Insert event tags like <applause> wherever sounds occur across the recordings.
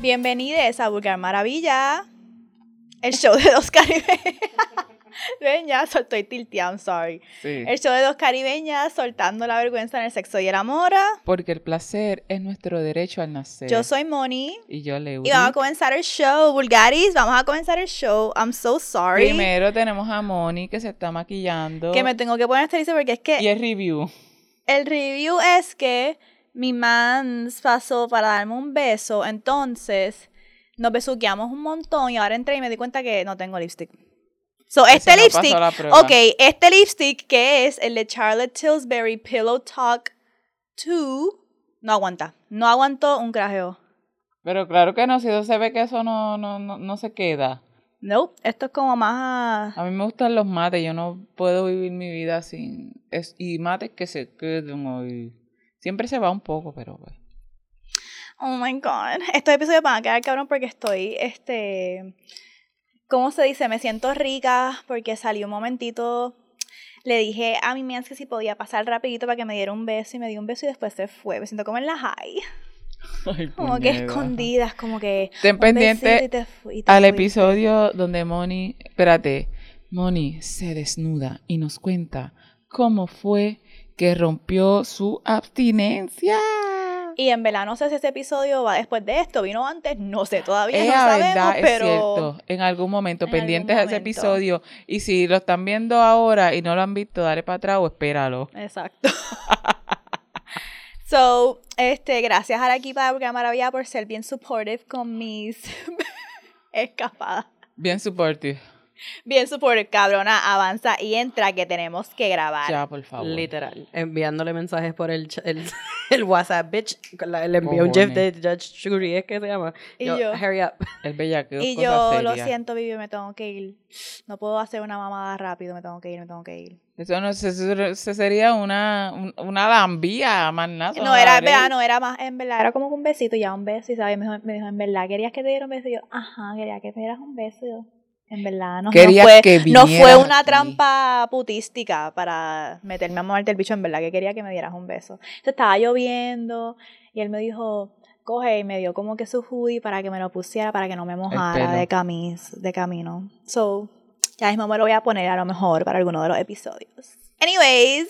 Bienvenidos a Vulgar Maravilla, el show de dos caribeñas. <laughs> Ven, ya estoy tilteada, I'm sorry. Sí. El show de dos caribeñas soltando la vergüenza en el sexo y el amor. Porque el placer es nuestro derecho al nacer. Yo soy Moni. Y yo le Y vamos a comenzar el show, Vulgaris. Vamos a comenzar el show. I'm so sorry. Primero tenemos a Moni que se está maquillando. Que me tengo que poner este porque es que Y el review. el review es que mi mans pasó para darme un beso. Entonces nos besuqueamos un montón y ahora entré y me di cuenta que no tengo lipstick. So, este no lipstick, ok, este lipstick que es el de Charlotte Tilbury Pillow Talk 2, no aguanta, no aguantó un crajeo. Pero claro que no, si no se ve que eso no, no, no, no se queda. Nope, esto es como más... A mí me gustan los mates, yo no puedo vivir mi vida sin... Es, y mates que se queden hoy. Siempre se va un poco, pero pues. Oh my god. Estos episodios van a quedar cabrón porque estoy, este. ¿Cómo se dice? Me siento rica porque salí un momentito. Le dije a mi mans que si podía pasar rapidito para que me diera un beso y me dio un beso y después se fue. Me siento como en la high. <laughs> Ay, Como que escondidas, como que. Ten pendiente besito y te fu- y te Al fuiste. episodio donde Moni, espérate, Moni se desnuda y nos cuenta cómo fue que rompió su abstinencia. Y en verdad no sé si ese episodio va después de esto, vino antes, no sé, todavía Es no sabemos, verdad, es pero. cierto. En algún momento, En algún pendientes a ese episodio. Y si lo están viendo ahora y no lo han visto, dale para atrás o espéralo. Exacto. so, este, gracias a la equipa de Burger Maravilla por ser bien supportive con mis <laughs> escapadas. Bien supportive. Bien supportive, cabrona, avanza y entra que tenemos que grabar. Ya, por favor. Literal, enviándole mensajes por el, ch- el, <laughs> el WhatsApp, bitch. La- Le envió un GIF de Judge Judy, ¿es que se llama? Y yo- hurry up. El bellaqueo. y cosa yo lo seria. siento, Vivi, me tengo que ir. No puedo hacer una mamada rápido, me tengo que ir, me tengo que ir. Eso no se, se- se sería una, un- una lambía, más nada. No, era, en verdad, no, era más, en verdad, era como que un besito, ya un beso, y sabes, me dijo, me dijo, en verdad, ¿querías que te diera un beso? Y yo, ajá, quería que me dieras un beso. Y yo, en verdad, no, fue, que no fue una trampa putística para meterme a moverte el bicho, en verdad, que quería que me dieras un beso. Entonces estaba lloviendo, y él me dijo, coge, y me dio como que su hoodie para que me lo pusiera, para que no me mojara de, camis, de camino. So, ya mismo me lo voy a poner a lo mejor para alguno de los episodios. Anyways,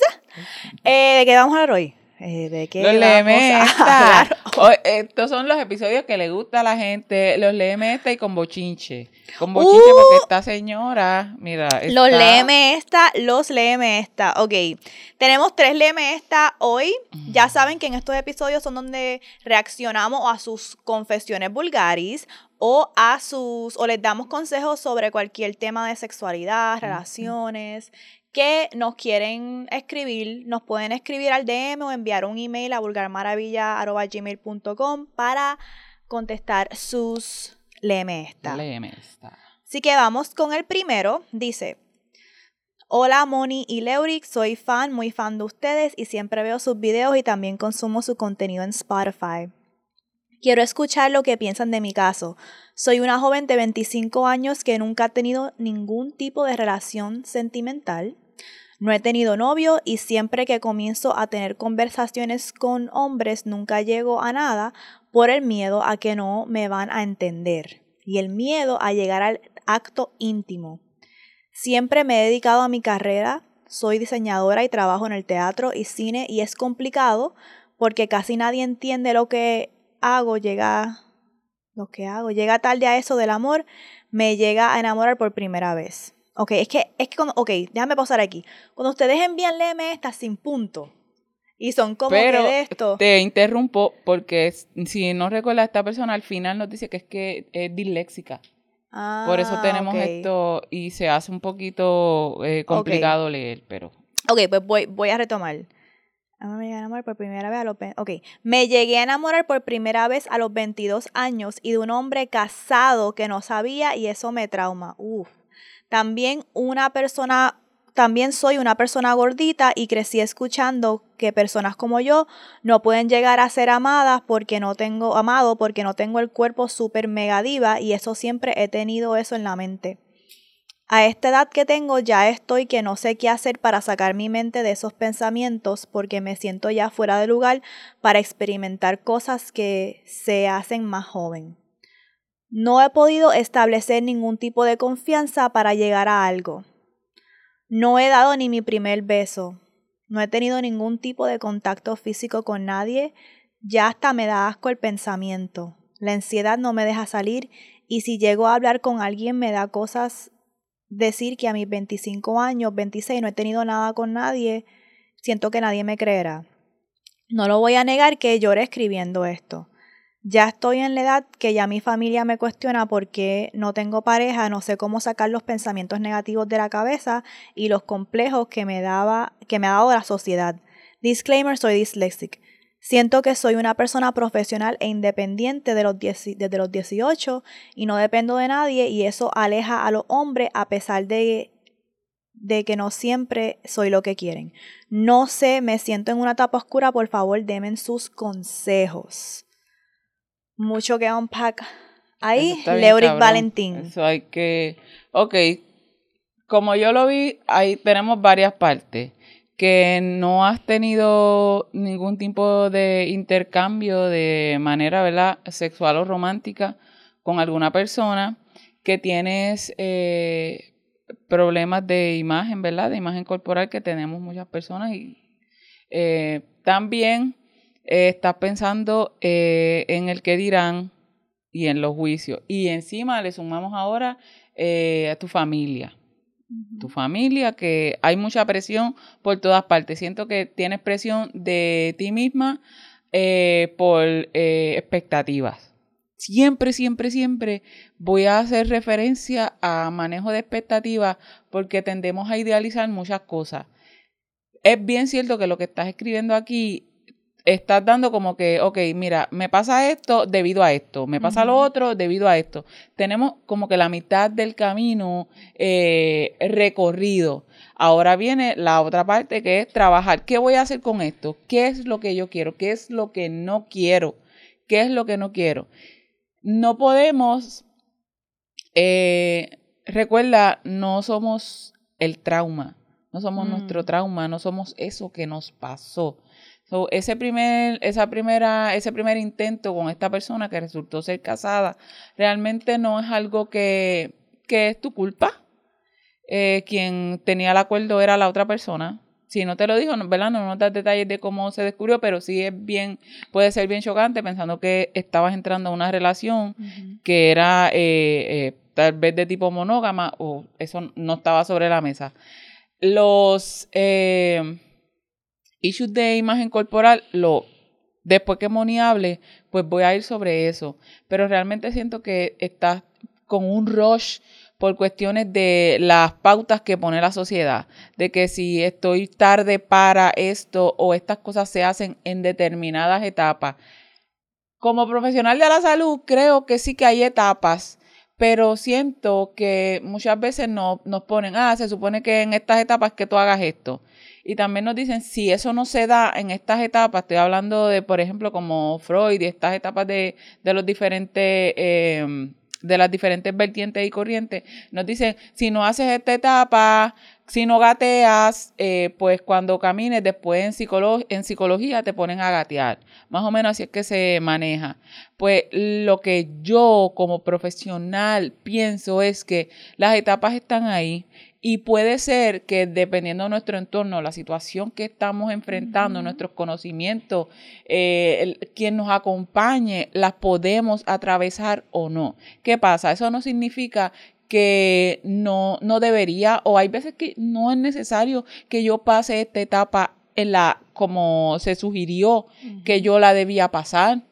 eh, ¿de qué vamos a hablar hoy? Eh, ¿De qué Los vamos a lemesta. hablar <laughs> O- estos son los episodios que le gusta a la gente. Los lemesta y con bochinche. Con bochinche Uh. porque esta señora, mira. Los léeme esta, los léeme esta. Ok, tenemos tres léeme esta hoy. Ya saben que en estos episodios son donde reaccionamos a sus confesiones vulgaris o a sus, o les damos consejos sobre cualquier tema de sexualidad, relaciones, que nos quieren escribir, nos pueden escribir al DM o enviar un email a vulgarmaravilla.gmail.com para contestar sus léeme esta. Lemesta. Así que vamos con el primero. Dice, hola Moni y Leuric, soy fan, muy fan de ustedes y siempre veo sus videos y también consumo su contenido en Spotify. Quiero escuchar lo que piensan de mi caso. Soy una joven de 25 años que nunca ha tenido ningún tipo de relación sentimental. No he tenido novio y siempre que comienzo a tener conversaciones con hombres nunca llego a nada por el miedo a que no me van a entender y el miedo a llegar al acto íntimo. Siempre me he dedicado a mi carrera, soy diseñadora y trabajo en el teatro y cine y es complicado porque casi nadie entiende lo que hago, llega lo que hago, llega tarde a eso del amor, me llega a enamorar por primera vez. Ok, es que, es que cuando, ok, déjame pausar aquí. Cuando ustedes envían léeme esta sin punto y son como Pero que de esto. te interrumpo porque si no recuerda esta persona al final nos dice que es que es disléxica. Por eso Ah, tenemos esto y se hace un poquito eh, complicado leer, pero Ok, pues voy, voy a retomar. Me llegué a enamorar por primera vez a los ve- Ok, me llegué a enamorar por primera vez a los 22 años y de un hombre casado que no sabía y eso me trauma. Uf. También una persona, también soy una persona gordita y crecí escuchando que personas como yo no pueden llegar a ser amadas porque no tengo amado porque no tengo el cuerpo súper mega diva y eso siempre he tenido eso en la mente. A esta edad que tengo ya estoy que no sé qué hacer para sacar mi mente de esos pensamientos porque me siento ya fuera de lugar para experimentar cosas que se hacen más joven. No he podido establecer ningún tipo de confianza para llegar a algo. No he dado ni mi primer beso. No he tenido ningún tipo de contacto físico con nadie. Ya hasta me da asco el pensamiento. La ansiedad no me deja salir y si llego a hablar con alguien me da cosas decir que a mis 25 años, 26, no he tenido nada con nadie. Siento que nadie me creerá. No lo voy a negar que lloré escribiendo esto. Ya estoy en la edad que ya mi familia me cuestiona por qué no tengo pareja, no sé cómo sacar los pensamientos negativos de la cabeza y los complejos que me daba, que me ha dado la sociedad. Disclaimer, soy dyslexic. Siento que soy una persona profesional e independiente de los desde los 18 y no dependo de nadie y eso aleja a los hombres a pesar de de que no siempre soy lo que quieren. No sé, me siento en una etapa oscura, por favor, denme sus consejos. Mucho que unpack ahí, Leoric Valentín. Eso hay que, ok, como yo lo vi, ahí tenemos varias partes. Que no has tenido ningún tipo de intercambio de manera, ¿verdad? Sexual o romántica con alguna persona. Que tienes eh, problemas de imagen, ¿verdad? De imagen corporal que tenemos muchas personas y eh, también eh, estás pensando eh, en el que dirán y en los juicios. Y encima le sumamos ahora a tu familia. Tu familia, que hay mucha presión por todas partes. Siento que tienes presión de ti misma por expectativas siempre, siempre, siempre voy a hacer referencia a manejo de expectativas porque tendemos a idealizar muchas cosas. Es bien cierto que lo que estás escribiendo aquí estás dando como que, ok, mira, me pasa esto debido a esto, me pasa lo otro debido a esto. Tenemos como que la mitad del camino eh, recorrido. Ahora viene la otra parte que es trabajar. ¿Qué voy a hacer con esto? ¿Qué es lo que yo quiero? ¿Qué es lo que no quiero? ¿Qué es lo que no quiero? no podemos, eh, recuerda, no somos el trauma, no somos nuestro trauma, no somos eso que nos pasó. Ese primer, esa primera, ese primer intento con esta persona que resultó ser casada, realmente no es algo que, que es tu culpa. Eh, quien tenía el acuerdo era la otra persona si no te lo dijo, ¿verdad? No nos das detalles de cómo se descubrió, pero sí es bien, puede ser bien chocante pensando que estabas entrando a una relación que era eh, eh, tal vez de tipo monógama o eso no estaba sobre la mesa. Los eh, issues de imagen corporal, lo, después que Moni hable, pues voy a ir sobre eso. Pero realmente siento que estás con un rush por cuestiones de las pautas que pone la sociedad, de que si estoy tarde para esto o estas cosas se hacen en determinadas etapas. Como profesional de la salud, creo que sí que hay etapas, pero siento que muchas veces no, nos ponen, ah, se supone que en estas etapas que tú hagas esto. Y también nos dicen, si eso no se da en estas etapas, estoy hablando de, por ejemplo, como Freud y estas etapas de, de los diferentes... Eh, de las diferentes vertientes y corrientes, nos dicen, si no haces esta etapa, si no gateas, eh, pues cuando camines después en, en psicología te ponen a gatear. Más o menos así es que se maneja. Pues lo que yo como profesional pienso es que las etapas están ahí y puede ser que dependiendo de nuestro entorno, la situación que estamos enfrentando, nuestros conocimientos, eh, quien nos acompañe, las podemos atravesar o no. ¿Qué pasa? Eso no significa que no, no debería, o hay veces que no es necesario que yo pase esta etapa en la, como se sugirió que yo la debía pasar,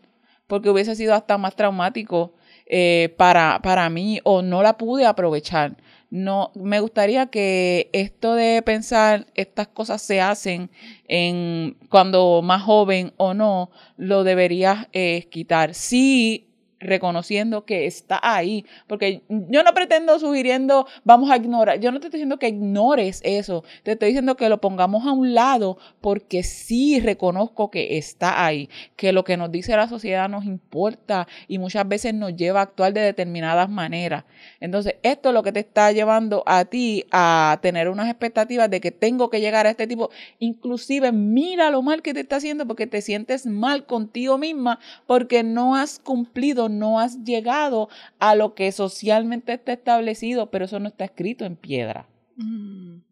porque hubiese sido hasta más traumático eh, para, para mí o no la pude aprovechar no me gustaría que esto de pensar estas cosas se hacen en cuando más joven o no lo deberías eh, quitar. Sí reconociendo que está ahí, porque yo no pretendo sugiriendo, vamos a ignorar, yo no te estoy diciendo que ignores eso, te estoy diciendo que lo pongamos a un lado porque sí reconozco que está ahí, que lo que nos dice la sociedad nos importa y muchas veces nos lleva a actuar de determinadas maneras. Entonces, esto es lo que te está llevando a ti a tener unas expectativas de que tengo que llegar a este tipo, inclusive mira lo mal que te está haciendo porque te sientes mal contigo misma porque no has cumplido momento no has llegado a lo que socialmente está establecido, pero eso no está escrito en piedra. Mm.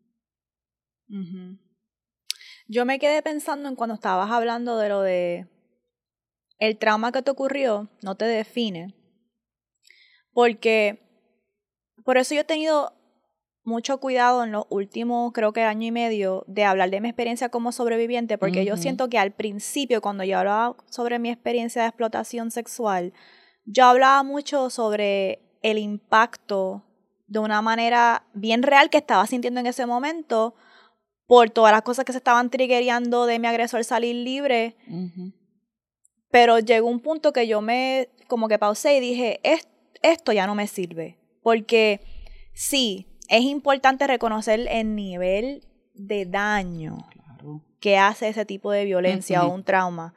Yo me quedé pensando en cuando estabas hablando de lo de el trauma que te ocurrió no te define. Porque por eso yo he tenido mucho cuidado en los últimos, creo que año y medio, de hablar de mi experiencia como sobreviviente, porque yo siento que al principio, cuando yo hablaba sobre mi experiencia de explotación sexual, yo hablaba mucho sobre el impacto de una manera bien real que estaba sintiendo en ese momento por todas las cosas que se estaban triggereando de mi agresor salir libre, pero llegó un punto que yo me como que pausé y dije, "Es- esto ya no me sirve, porque sí, es importante reconocer el nivel de daño Claro. que hace ese tipo de violencia o un trauma.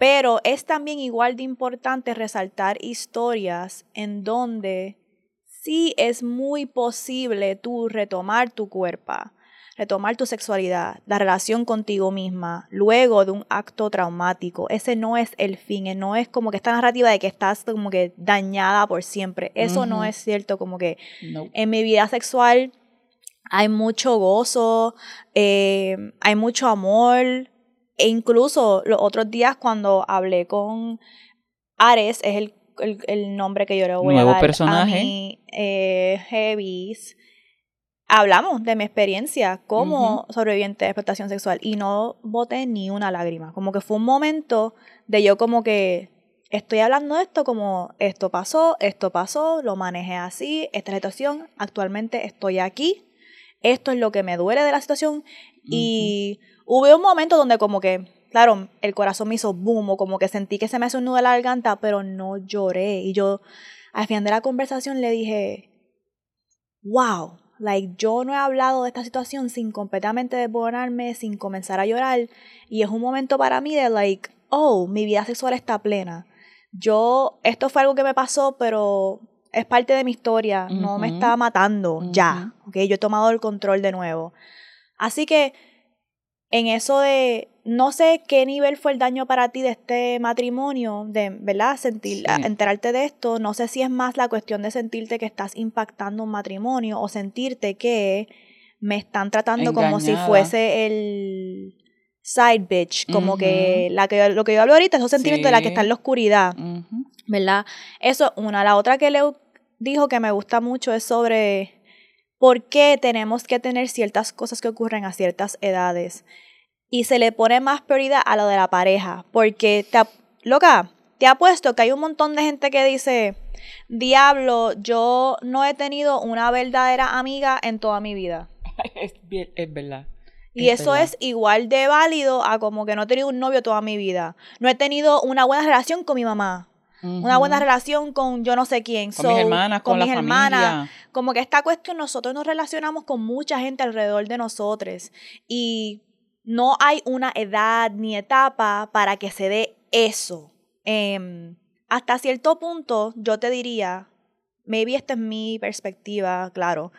Pero es también igual de importante resaltar historias en donde sí es muy posible tú retomar tu cuerpo, retomar tu sexualidad, la relación contigo misma, luego de un acto traumático. Ese no es el fin, eh, no es como que esta narrativa de que estás como que dañada por siempre. Eso no es cierto, como que No. en mi vida sexual hay mucho gozo, eh, hay mucho amor. E incluso los otros días cuando hablé con Ares, es el, el, el nombre que yo le voy Nuevo a dar personaje. a mi eh, Heavies, hablamos de mi experiencia como sobreviviente de explotación sexual y no boté ni una lágrima. Como que fue un momento de yo como que estoy hablando de esto como esto pasó, esto pasó, lo manejé así, esta es la situación, actualmente estoy aquí, esto es lo que me duele de la situación y hubo un momento donde como que, claro, el corazón me hizo boom o como que sentí que se me hace un nudo en la garganta, pero no lloré y yo al final de la conversación le dije, wow, like yo no he hablado de esta situación sin completamente desboronarme, sin comenzar a llorar y es un momento para mí de like, oh, mi vida sexual está plena. Yo, esto fue algo que me pasó, pero es parte de mi historia, no me está matando ya, ¿ok? Yo he tomado el control de nuevo. Así que en eso de, no sé qué nivel fue el daño para ti de este matrimonio, de, ¿verdad? Sentir, Sí. a- enterarte de esto, no sé si es más la cuestión de sentirte que estás impactando un matrimonio o sentirte que me están tratando como si fuese el side bitch, como que, la que lo que yo hablo ahorita, esos sentimientos de la que está en la oscuridad. Ujú. ¿verdad? Eso es una. La otra que Leo dijo que me gusta mucho es sobre por qué tenemos que tener ciertas cosas que ocurren a ciertas edades. Y se le pone más prioridad a lo de la pareja. Porque, te, loca, te apuesto que hay un montón de gente que dice, diablo, yo no he tenido una verdadera amiga en toda mi vida. <laughs> Es, bien- es verdad. Y Es eso verdad. es igual de válido a como que no he tenido un novio toda mi vida. No he tenido una buena relación con mi mamá. Una buena relación con yo no sé quién. Con mis So, hermanas, con, mis la hermanas. familia. Como que esta cuestión, nosotros nos relacionamos con mucha gente alrededor de nosotros. Y no hay una edad ni etapa para que se dé eso. Em, hasta cierto punto, yo te diría, maybe esta es mi perspectiva, claro.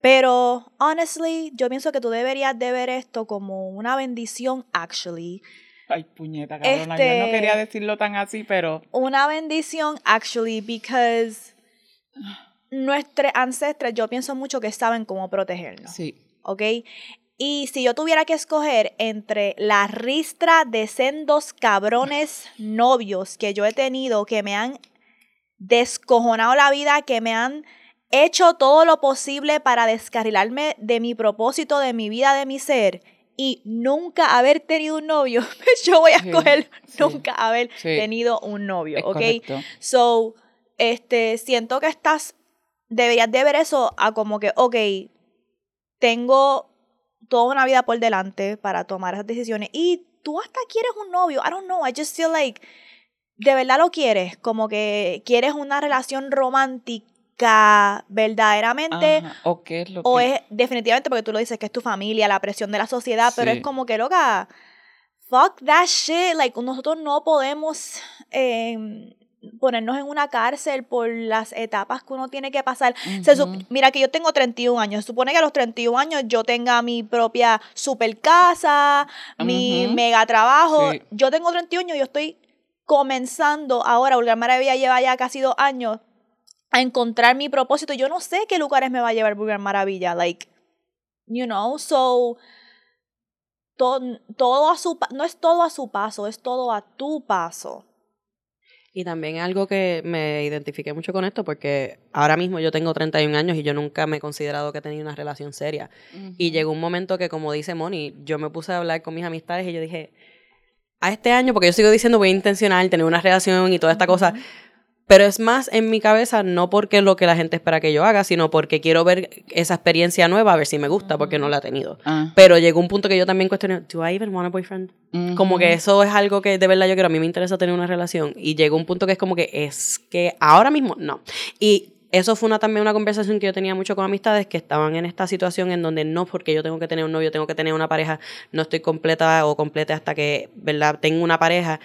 Pero, honestly, yo pienso que tú deberías de ver esto como una bendición, actually. Ay, puñeta, cabrona. Yo Este- no quería decirlo tan así, pero una bendición, actually, because nuestros ancestros, yo pienso mucho que saben cómo protegernos, sí. ¿ok? Y si yo tuviera que escoger entre la ristra de sendos cabrones novios que yo he tenido, que me han descojonado la vida, que me han hecho todo lo posible para descarrilarme de mi propósito, de mi vida, de mi ser, y nunca haber tenido un novio, <laughs> yo voy a escoger sí, nunca haber sí. tenido un novio, Es ¿ok? correcto. So, este, siento que estás, deberías de ver eso a como que, ok, tengo toda una vida por delante para tomar esas decisiones y tú hasta quieres un novio, I don't know, I just feel like, de verdad lo quieres, como que quieres una relación romántica verdaderamente. Ajá, ¿O qué es lo O que...? es definitivamente porque tú lo dices que es tu familia, la presión de la sociedad, pero es como que loca, fuck that shit, like nosotros no podemos eh, ponernos en una cárcel por las etapas que uno tiene que pasar. Sup- Ujú. mira que yo tengo 31 años, se supone que a los 31 años yo tenga mi propia super casa, mi mega trabajo. Sí. Yo tengo 31 años y yo estoy comenzando ahora, Vulgar Maravilla lleva ya casi dos años a encontrar mi propósito. Yo no sé qué lugares me va a llevar Vulgar Maravilla, like, you know, so todo, todo a su no es todo a su paso, es todo a tu paso. Y también algo que me identifiqué mucho con esto porque ahora mismo yo tengo 31 años y yo nunca me he considerado que he tenido una relación seria. Y llegó un momento que, como dice Moni, yo me puse a hablar con mis amistades y yo dije, a este año, porque yo sigo diciendo voy a intencionar tener una relación y toda esta cosa, pero es más en mi cabeza, no porque lo que la gente espera que yo haga, sino porque quiero ver esa experiencia nueva, a ver si me gusta, porque no la he tenido. Ah. Pero llegó un punto que yo también cuestioné, ¿do I even want a boyfriend? Como que eso es algo que de verdad yo quiero, a mí me interesa tener una relación. Y llegó un punto que es como que es que ahora mismo no. Y eso fue una, también una conversación que yo tenía mucho con amistades que estaban en esta situación en donde no, porque yo tengo que tener un novio, tengo que tener una pareja, no estoy completa o completa hasta que, ¿verdad?, tengo una pareja.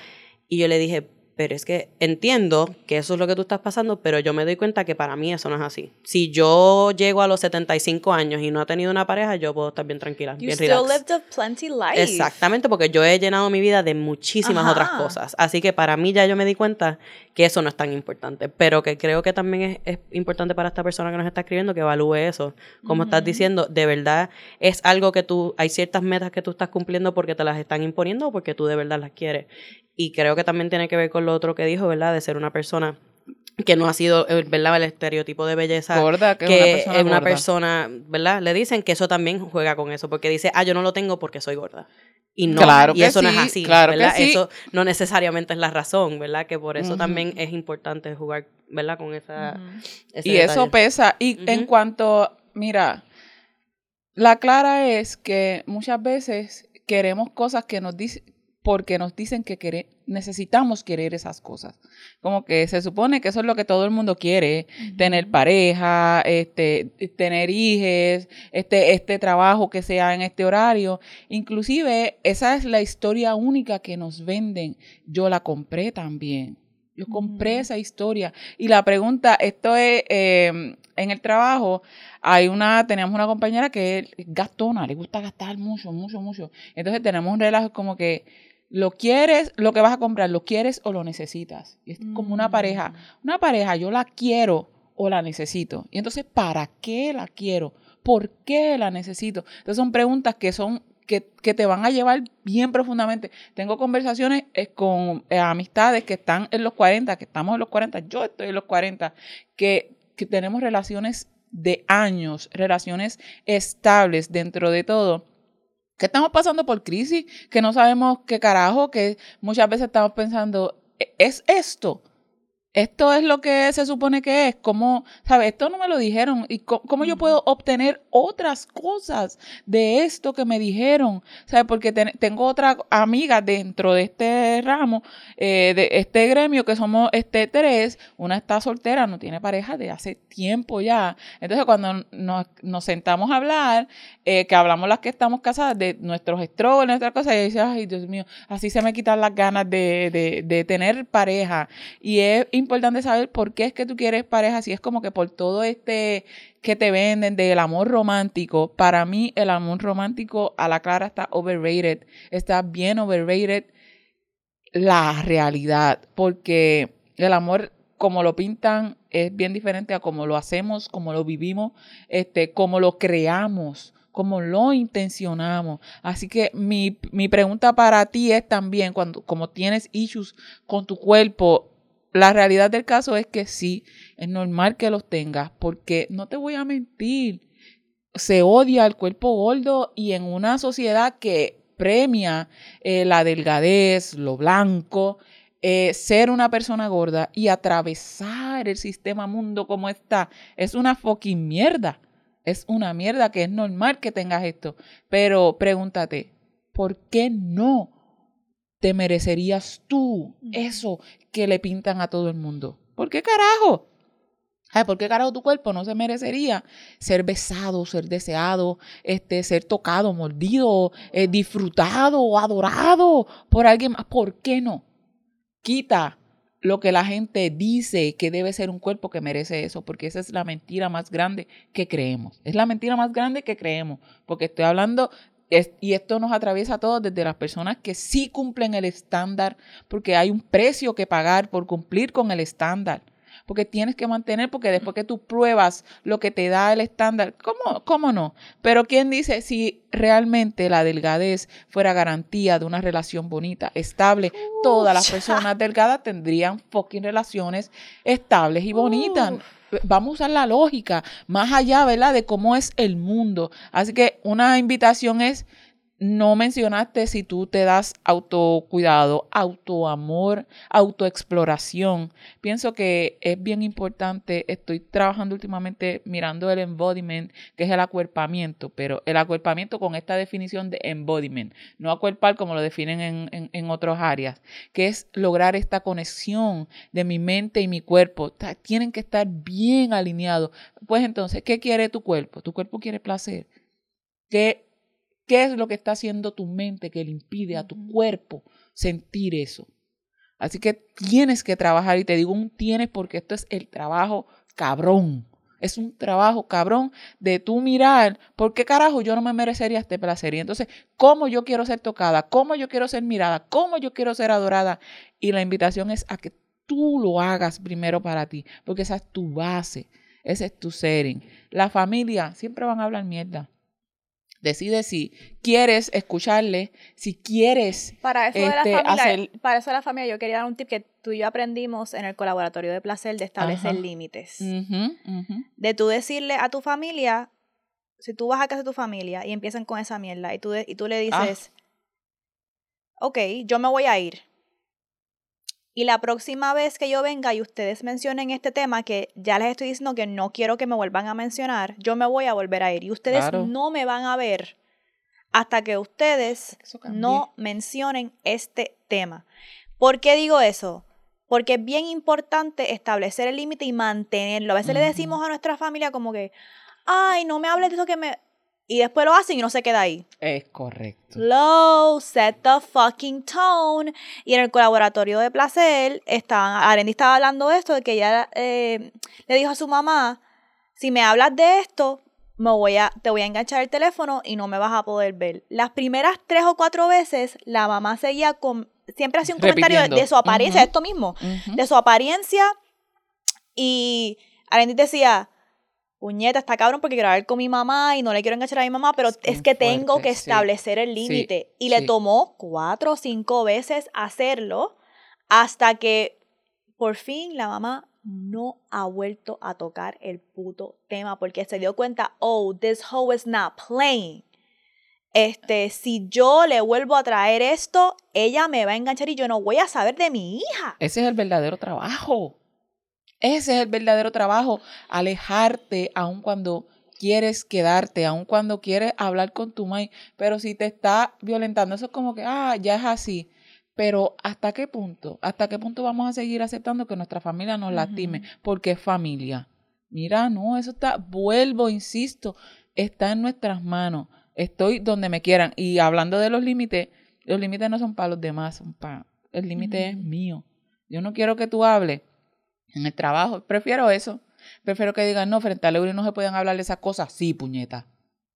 Y yo le dije, pero es que entiendo que eso es lo que tú estás pasando, pero yo me doy cuenta que para mí eso no es así. Si yo llego a los 75 años y no he tenido una pareja, yo puedo estar bien tranquila, You bien still relax. lived a plenty life. Exactamente, porque yo he llenado mi vida de muchísimas Ajá. otras cosas. Así que para mí ya yo me di cuenta que eso no es tan importante. Pero que creo que también es, es importante para esta persona que nos está escribiendo que evalúe eso. Como estás diciendo, de verdad es algo que tú, hay ciertas metas que tú estás cumpliendo porque te las están imponiendo o porque tú de verdad las quieres. Y creo que también tiene que ver con lo otro que dijo, ¿verdad? De ser una persona que no ha sido, eh, ¿verdad? El estereotipo de belleza Gorda, que, que es una persona. es una gorda. persona, ¿verdad? Le dicen que eso también juega con eso, porque dice, ah, yo no lo tengo porque soy gorda. Y no, Claro y que eso no es sí, así, claro que ¿verdad? sí. Eso no necesariamente es la razón, ¿verdad? Que por eso también es importante jugar, ¿verdad? Con esa... Ese Y eso pesa. Y en cuanto, mira, la clara es que muchas veces queremos cosas que nos dicen, porque nos dicen que quere- necesitamos querer esas cosas. Como que se supone que eso es lo que todo el mundo quiere, tener pareja, este, tener hijos, este, este trabajo que sea en este horario. Inclusive, esa es la historia única que nos venden. Yo la compré también. Yo compré esa historia. Y la pregunta, esto es, eh, en el trabajo, hay una, teníamos una compañera que es gastona, le gusta gastar mucho, mucho, mucho. Entonces tenemos un relajo como que lo quieres, lo que vas a comprar, lo quieres o lo necesitas. Y es como una pareja. Una pareja, yo la quiero o la necesito. Y entonces, ¿para qué la quiero? ¿Por qué la necesito? Entonces son preguntas que son que, que te van a llevar bien profundamente. Tengo conversaciones eh, con eh, amistades que están en los 40, que estamos en los 40, yo estoy en los 40, que, que tenemos relaciones de años, relaciones estables dentro de todo. Que estamos pasando por crisis, que no sabemos qué carajo, que muchas veces estamos pensando, "¿E- ¿es esto? Esto es lo que se supone que es. ¿Cómo, sabes? Esto no me lo dijeron. ¿Y cómo, yo puedo obtener otras cosas de esto que me dijeron? ¿Sabes? Porque ten- tengo otra amiga dentro de este ramo, eh, de este gremio, que somos este tres. Una está soltera, no tiene pareja de hace tiempo ya. Entonces, cuando nos, nos sentamos a hablar, eh, que hablamos las que estamos casadas de nuestros struggles, nuestras cosas, y dice, ay, Dios mío, así se me quitan las ganas de, de, de tener pareja. Y es importante saber por qué es que tú quieres pareja, si es como que por todo este que te venden del amor romántico. Para mí, el amor romántico a la clara está overrated, está bien overrated la realidad, porque el amor como lo pintan es bien diferente a cómo lo hacemos, cómo lo vivimos, este, cómo lo creamos, cómo lo intencionamos. Así que mi, mi pregunta para ti es también, cuando como tienes issues con tu cuerpo, la realidad del caso es que sí, es normal que los tengas, porque no te voy a mentir, se odia el cuerpo gordo y en una sociedad que premia eh, la delgadez, lo blanco, eh, ser una persona gorda y atravesar el sistema mundo como está, es una fucking mierda. Es una mierda que es normal que tengas esto. Pero pregúntate, ¿por qué no te merecerías tú eso que le pintan a todo el mundo? ¿Por qué carajo? Ay, ¿por qué carajo tu cuerpo no se merecería ser besado, ser deseado, este, ser tocado, mordido, eh, disfrutado, adorado por alguien más? ¿Por qué no? Quita lo que la gente dice que debe ser un cuerpo que merece eso, porque esa es la mentira más grande que creemos. Es la mentira más grande que creemos, porque estoy hablando y esto nos atraviesa a todos, desde las personas que sí cumplen el estándar, porque hay un precio que pagar por cumplir con el estándar. Porque tienes que mantener, porque después que tú pruebas lo que te da el estándar, ¿cómo, cómo no? Pero ¿quién dice si realmente la delgadez fuera garantía de una relación bonita, estable? todas las personas delgadas tendrían fucking relaciones estables y bonitas vamos a usar la lógica más allá, ¿verdad? De cómo es el mundo. Así que una invitación es no mencionaste si tú te das autocuidado, autoamor, autoexploración. Pienso que es bien importante. Estoy trabajando últimamente mirando el embodiment, que es el acuerpamiento, pero el acuerpamiento con esta definición de embodiment, no acuerpar como lo definen en, en, otras áreas, que es lograr esta conexión de mi mente y mi cuerpo. Tienen que estar bien alineados. Pues entonces, ¿qué quiere tu cuerpo? Tu cuerpo quiere placer. ¿Qué ¿Qué es lo que está haciendo tu mente que le impide a tu cuerpo sentir eso? Así que tienes que trabajar y te digo un tienes porque esto es el trabajo cabrón. Es un trabajo cabrón de tú mirar, ¿por qué carajo yo no me merecería este placer? Y entonces, ¿cómo yo quiero ser tocada? ¿Cómo yo quiero ser mirada? ¿Cómo yo quiero ser adorada? Y la invitación es a que tú lo hagas primero para ti, porque esa es tu base, ese es tu setting. La familia siempre van a hablar mierda. Decide si quieres escucharle, si quieres para eso de la este, familia, Para eso de la familia yo quería dar un tip que tú y yo aprendimos en el colaboratorio de placer de establecer límites. De tú decirle a tu familia, si tú vas a casa de tu familia y empiezan con esa mierda y tú, y tú le ah. dices, ok, yo me voy a ir y la próxima vez que yo venga y ustedes mencionen este tema, que ya les estoy diciendo que no quiero que me vuelvan a mencionar, yo me voy a volver a ir. Y ustedes no me van a ver hasta que ustedes no mencionen este tema. ¿Por qué digo eso? Porque es bien importante establecer el límite y mantenerlo. A veces le decimos a nuestra familia como que, ay, no me hables de eso que me y después lo hacen y no se queda ahí. Es correcto. Low, set the fucking tone. Y en el colaboratorio de placer, estaban, Arendi estaba hablando de esto, de que ella eh, le dijo a su mamá, si me hablas de esto, me voy a, te voy a enganchar el teléfono y no me vas a poder ver. Las primeras tres o cuatro veces, la mamá seguía con, siempre hacía un comentario de, su apariencia, esto mismo, de su apariencia. Y Arendi decía, puñeta, está cabrón porque quiero hablar con mi mamá y no le quiero enganchar a mi mamá, pero es, que tengo que establecer el límite. y le tomó cuatro o cinco veces hacerlo hasta que por fin la mamá no ha vuelto a tocar el puto tema porque se dio cuenta, oh, this hoe is not playing. Este, si yo le vuelvo a traer esto, ella me va a enganchar y yo no voy a saber de mi hija. Ese es el verdadero trabajo. Ese es el verdadero trabajo, alejarte aun cuando quieres quedarte, aun cuando quieres hablar con tu mamá, pero si te está violentando, eso es como que, ah, ya es así. Pero ¿hasta qué punto? ¿Hasta qué punto vamos a seguir aceptando que nuestra familia nos lastime? Porque es familia. Mira, no, eso está, vuelvo, insisto, está en nuestras manos. Estoy donde me quieran. Y hablando de los límites, los límites no son para los demás, son para, el límite es mío. Yo no quiero que tú hables en el trabajo. Prefiero eso. Prefiero que digan, no, frente a Leury no se pueden hablar de esas cosas. Sí, puñeta.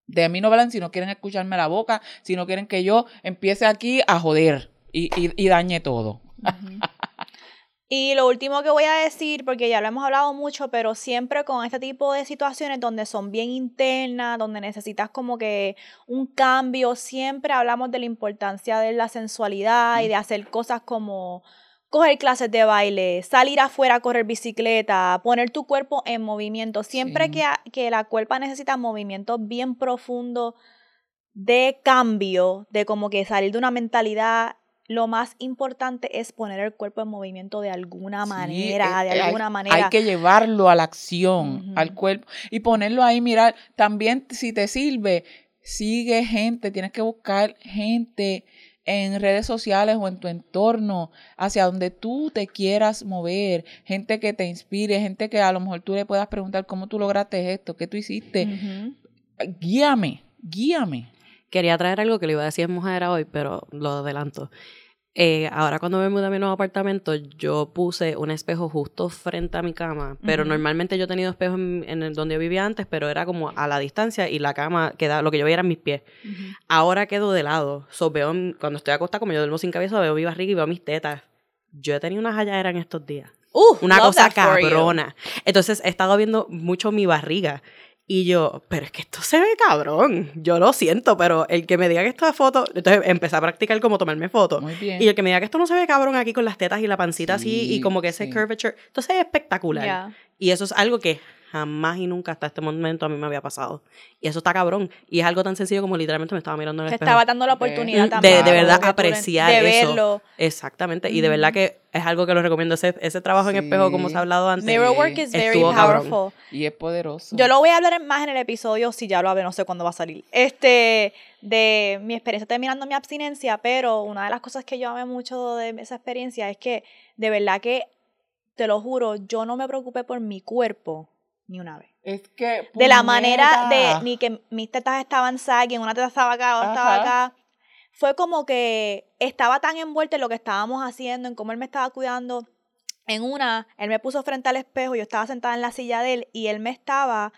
De mí no hablan si no quieren escucharme la boca, si no quieren que yo empiece aquí a joder y, y, dañe todo. <laughs> Y lo último que voy a decir, porque ya lo hemos hablado mucho, pero siempre con este tipo de situaciones donde son bien internas, donde necesitas como que un cambio, siempre hablamos de la importancia de la sensualidad y de hacer cosas como coger clases de baile, salir afuera a correr bicicleta, poner tu cuerpo en movimiento. Siempre que, que la cuerpa necesita movimiento bien profundo de cambio, de como que salir de una mentalidad lo más importante es poner el cuerpo en movimiento de alguna manera, de alguna manera. Hay que llevarlo a la acción, al cuerpo, y ponerlo ahí, mirar, también si te sirve, sigue gente, tienes que buscar gente en redes sociales o en tu entorno, hacia donde tú te quieras mover, gente que te inspire, gente que a lo mejor tú le puedas preguntar cómo tú lograste esto, qué tú hiciste. Guíame, guíame. Quería traer algo que le iba a decir en mujer hoy, pero lo adelanto. Eh, ahora cuando me mudé a mi nuevo apartamento, yo puse un espejo justo frente a mi cama. Pero normalmente yo he tenido espejos en, el donde yo vivía antes, pero era como a la distancia y la cama queda, lo que yo veía eran mis pies. Ahora quedo de lado. So, veo, cuando estoy acostada, como yo duermo sin cabeza, veo mi barriga y veo mis tetas. Yo he tenido una halladera en estos días. Uh, una cosa cabrona. Entonces he estado viendo mucho mi barriga. Y yo, pero es que esto se ve cabrón. Yo lo siento, pero el que me diga que esta foto. Entonces empecé a practicar como tomarme fotos. Muy bien. Y el que me diga que esto no se ve cabrón aquí con las tetas y la pancita así y como que ese curvature. Entonces es espectacular. Y eso es algo que jamás y nunca hasta este momento a mí me había pasado. Y eso está cabrón. Y es algo tan sencillo como literalmente me estaba mirando en el espejo. estaba dando la oportunidad de, también. De, verdad apreciar de eso. verlo. Exactamente. Y de verdad que es algo que lo recomiendo. Ese, ese trabajo en espejo, como se ha hablado antes. Mirror work is very powerful. Y es poderoso. Yo lo voy a hablar más en el episodio, si ya lo hablé, no sé cuándo va a salir. Este, de mi experiencia terminando mi abstinencia, pero una de las cosas que yo amé mucho de esa experiencia es que, de verdad que, te lo juro, yo no me preocupé por mi cuerpo ni una vez. Es que. De la manera de ni que mis tetas estaban saggy, una teta estaba acá, otra estaba acá. Fue como que estaba tan envuelta en lo que estábamos haciendo, en cómo él me estaba cuidando. En una, él me puso frente al espejo, yo estaba sentada en la silla de él y él me estaba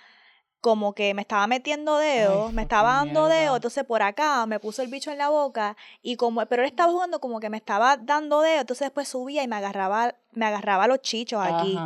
como que me estaba metiendo dedos, me estaba dando dedos, entonces por acá me puso el bicho en la boca y como, pero él estaba jugando como que me estaba dando dedos, entonces después subía y me agarraba, me agarraba los chichos aquí,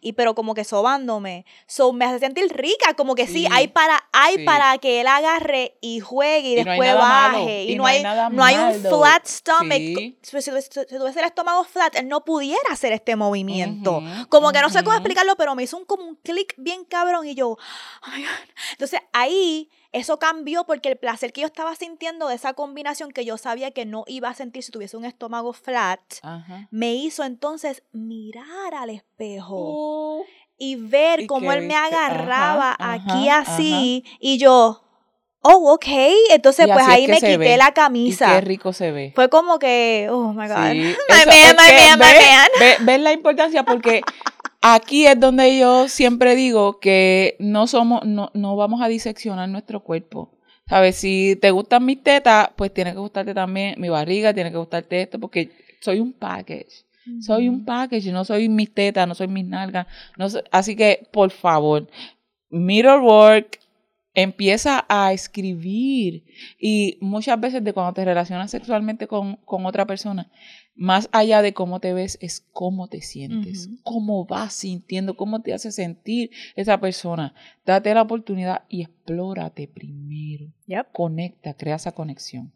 y pero como que sobándome, so, me hace sentir rica, como que sí, hay para, hay para que él agarre y juegue y, después baje, y, no hay, no hay, un flat stomach, si, tuviese el estómago flat, él no pudiera hacer este movimiento, como que no sé cómo explicarlo, pero me hizo un como un clic bien cabrón y yo, oh entonces ahí eso cambió porque el placer que yo estaba sintiendo de esa combinación que yo sabía que no iba a sentir si tuviese un estómago flat, me hizo entonces mirar al espejo. Uh. y ver cómo él me agarraba aquí así y yo, oh, ok. Entonces, pues ahí me quité la camisa. qué rico se ve. Fue como que, oh my God. <laughs> my man, my man, my man. la importancia porque <laughs> Aquí es donde yo siempre digo que no somos, no, no vamos a diseccionar nuestro cuerpo. ¿Sabes? Si te gustan mis tetas, pues tiene que gustarte también mi barriga, tiene que gustarte esto, porque soy un package. Soy un package, no soy mis tetas, no soy mis nalgas. No así que, por favor, mirror work, empieza a escribir. Y muchas veces de cuando te relacionas sexualmente con, con otra persona, más allá de cómo te ves, es cómo te sientes, cómo vas sintiendo, cómo te hace sentir esa persona. Date la oportunidad y explórate primero. Conecta, crea esa conexión.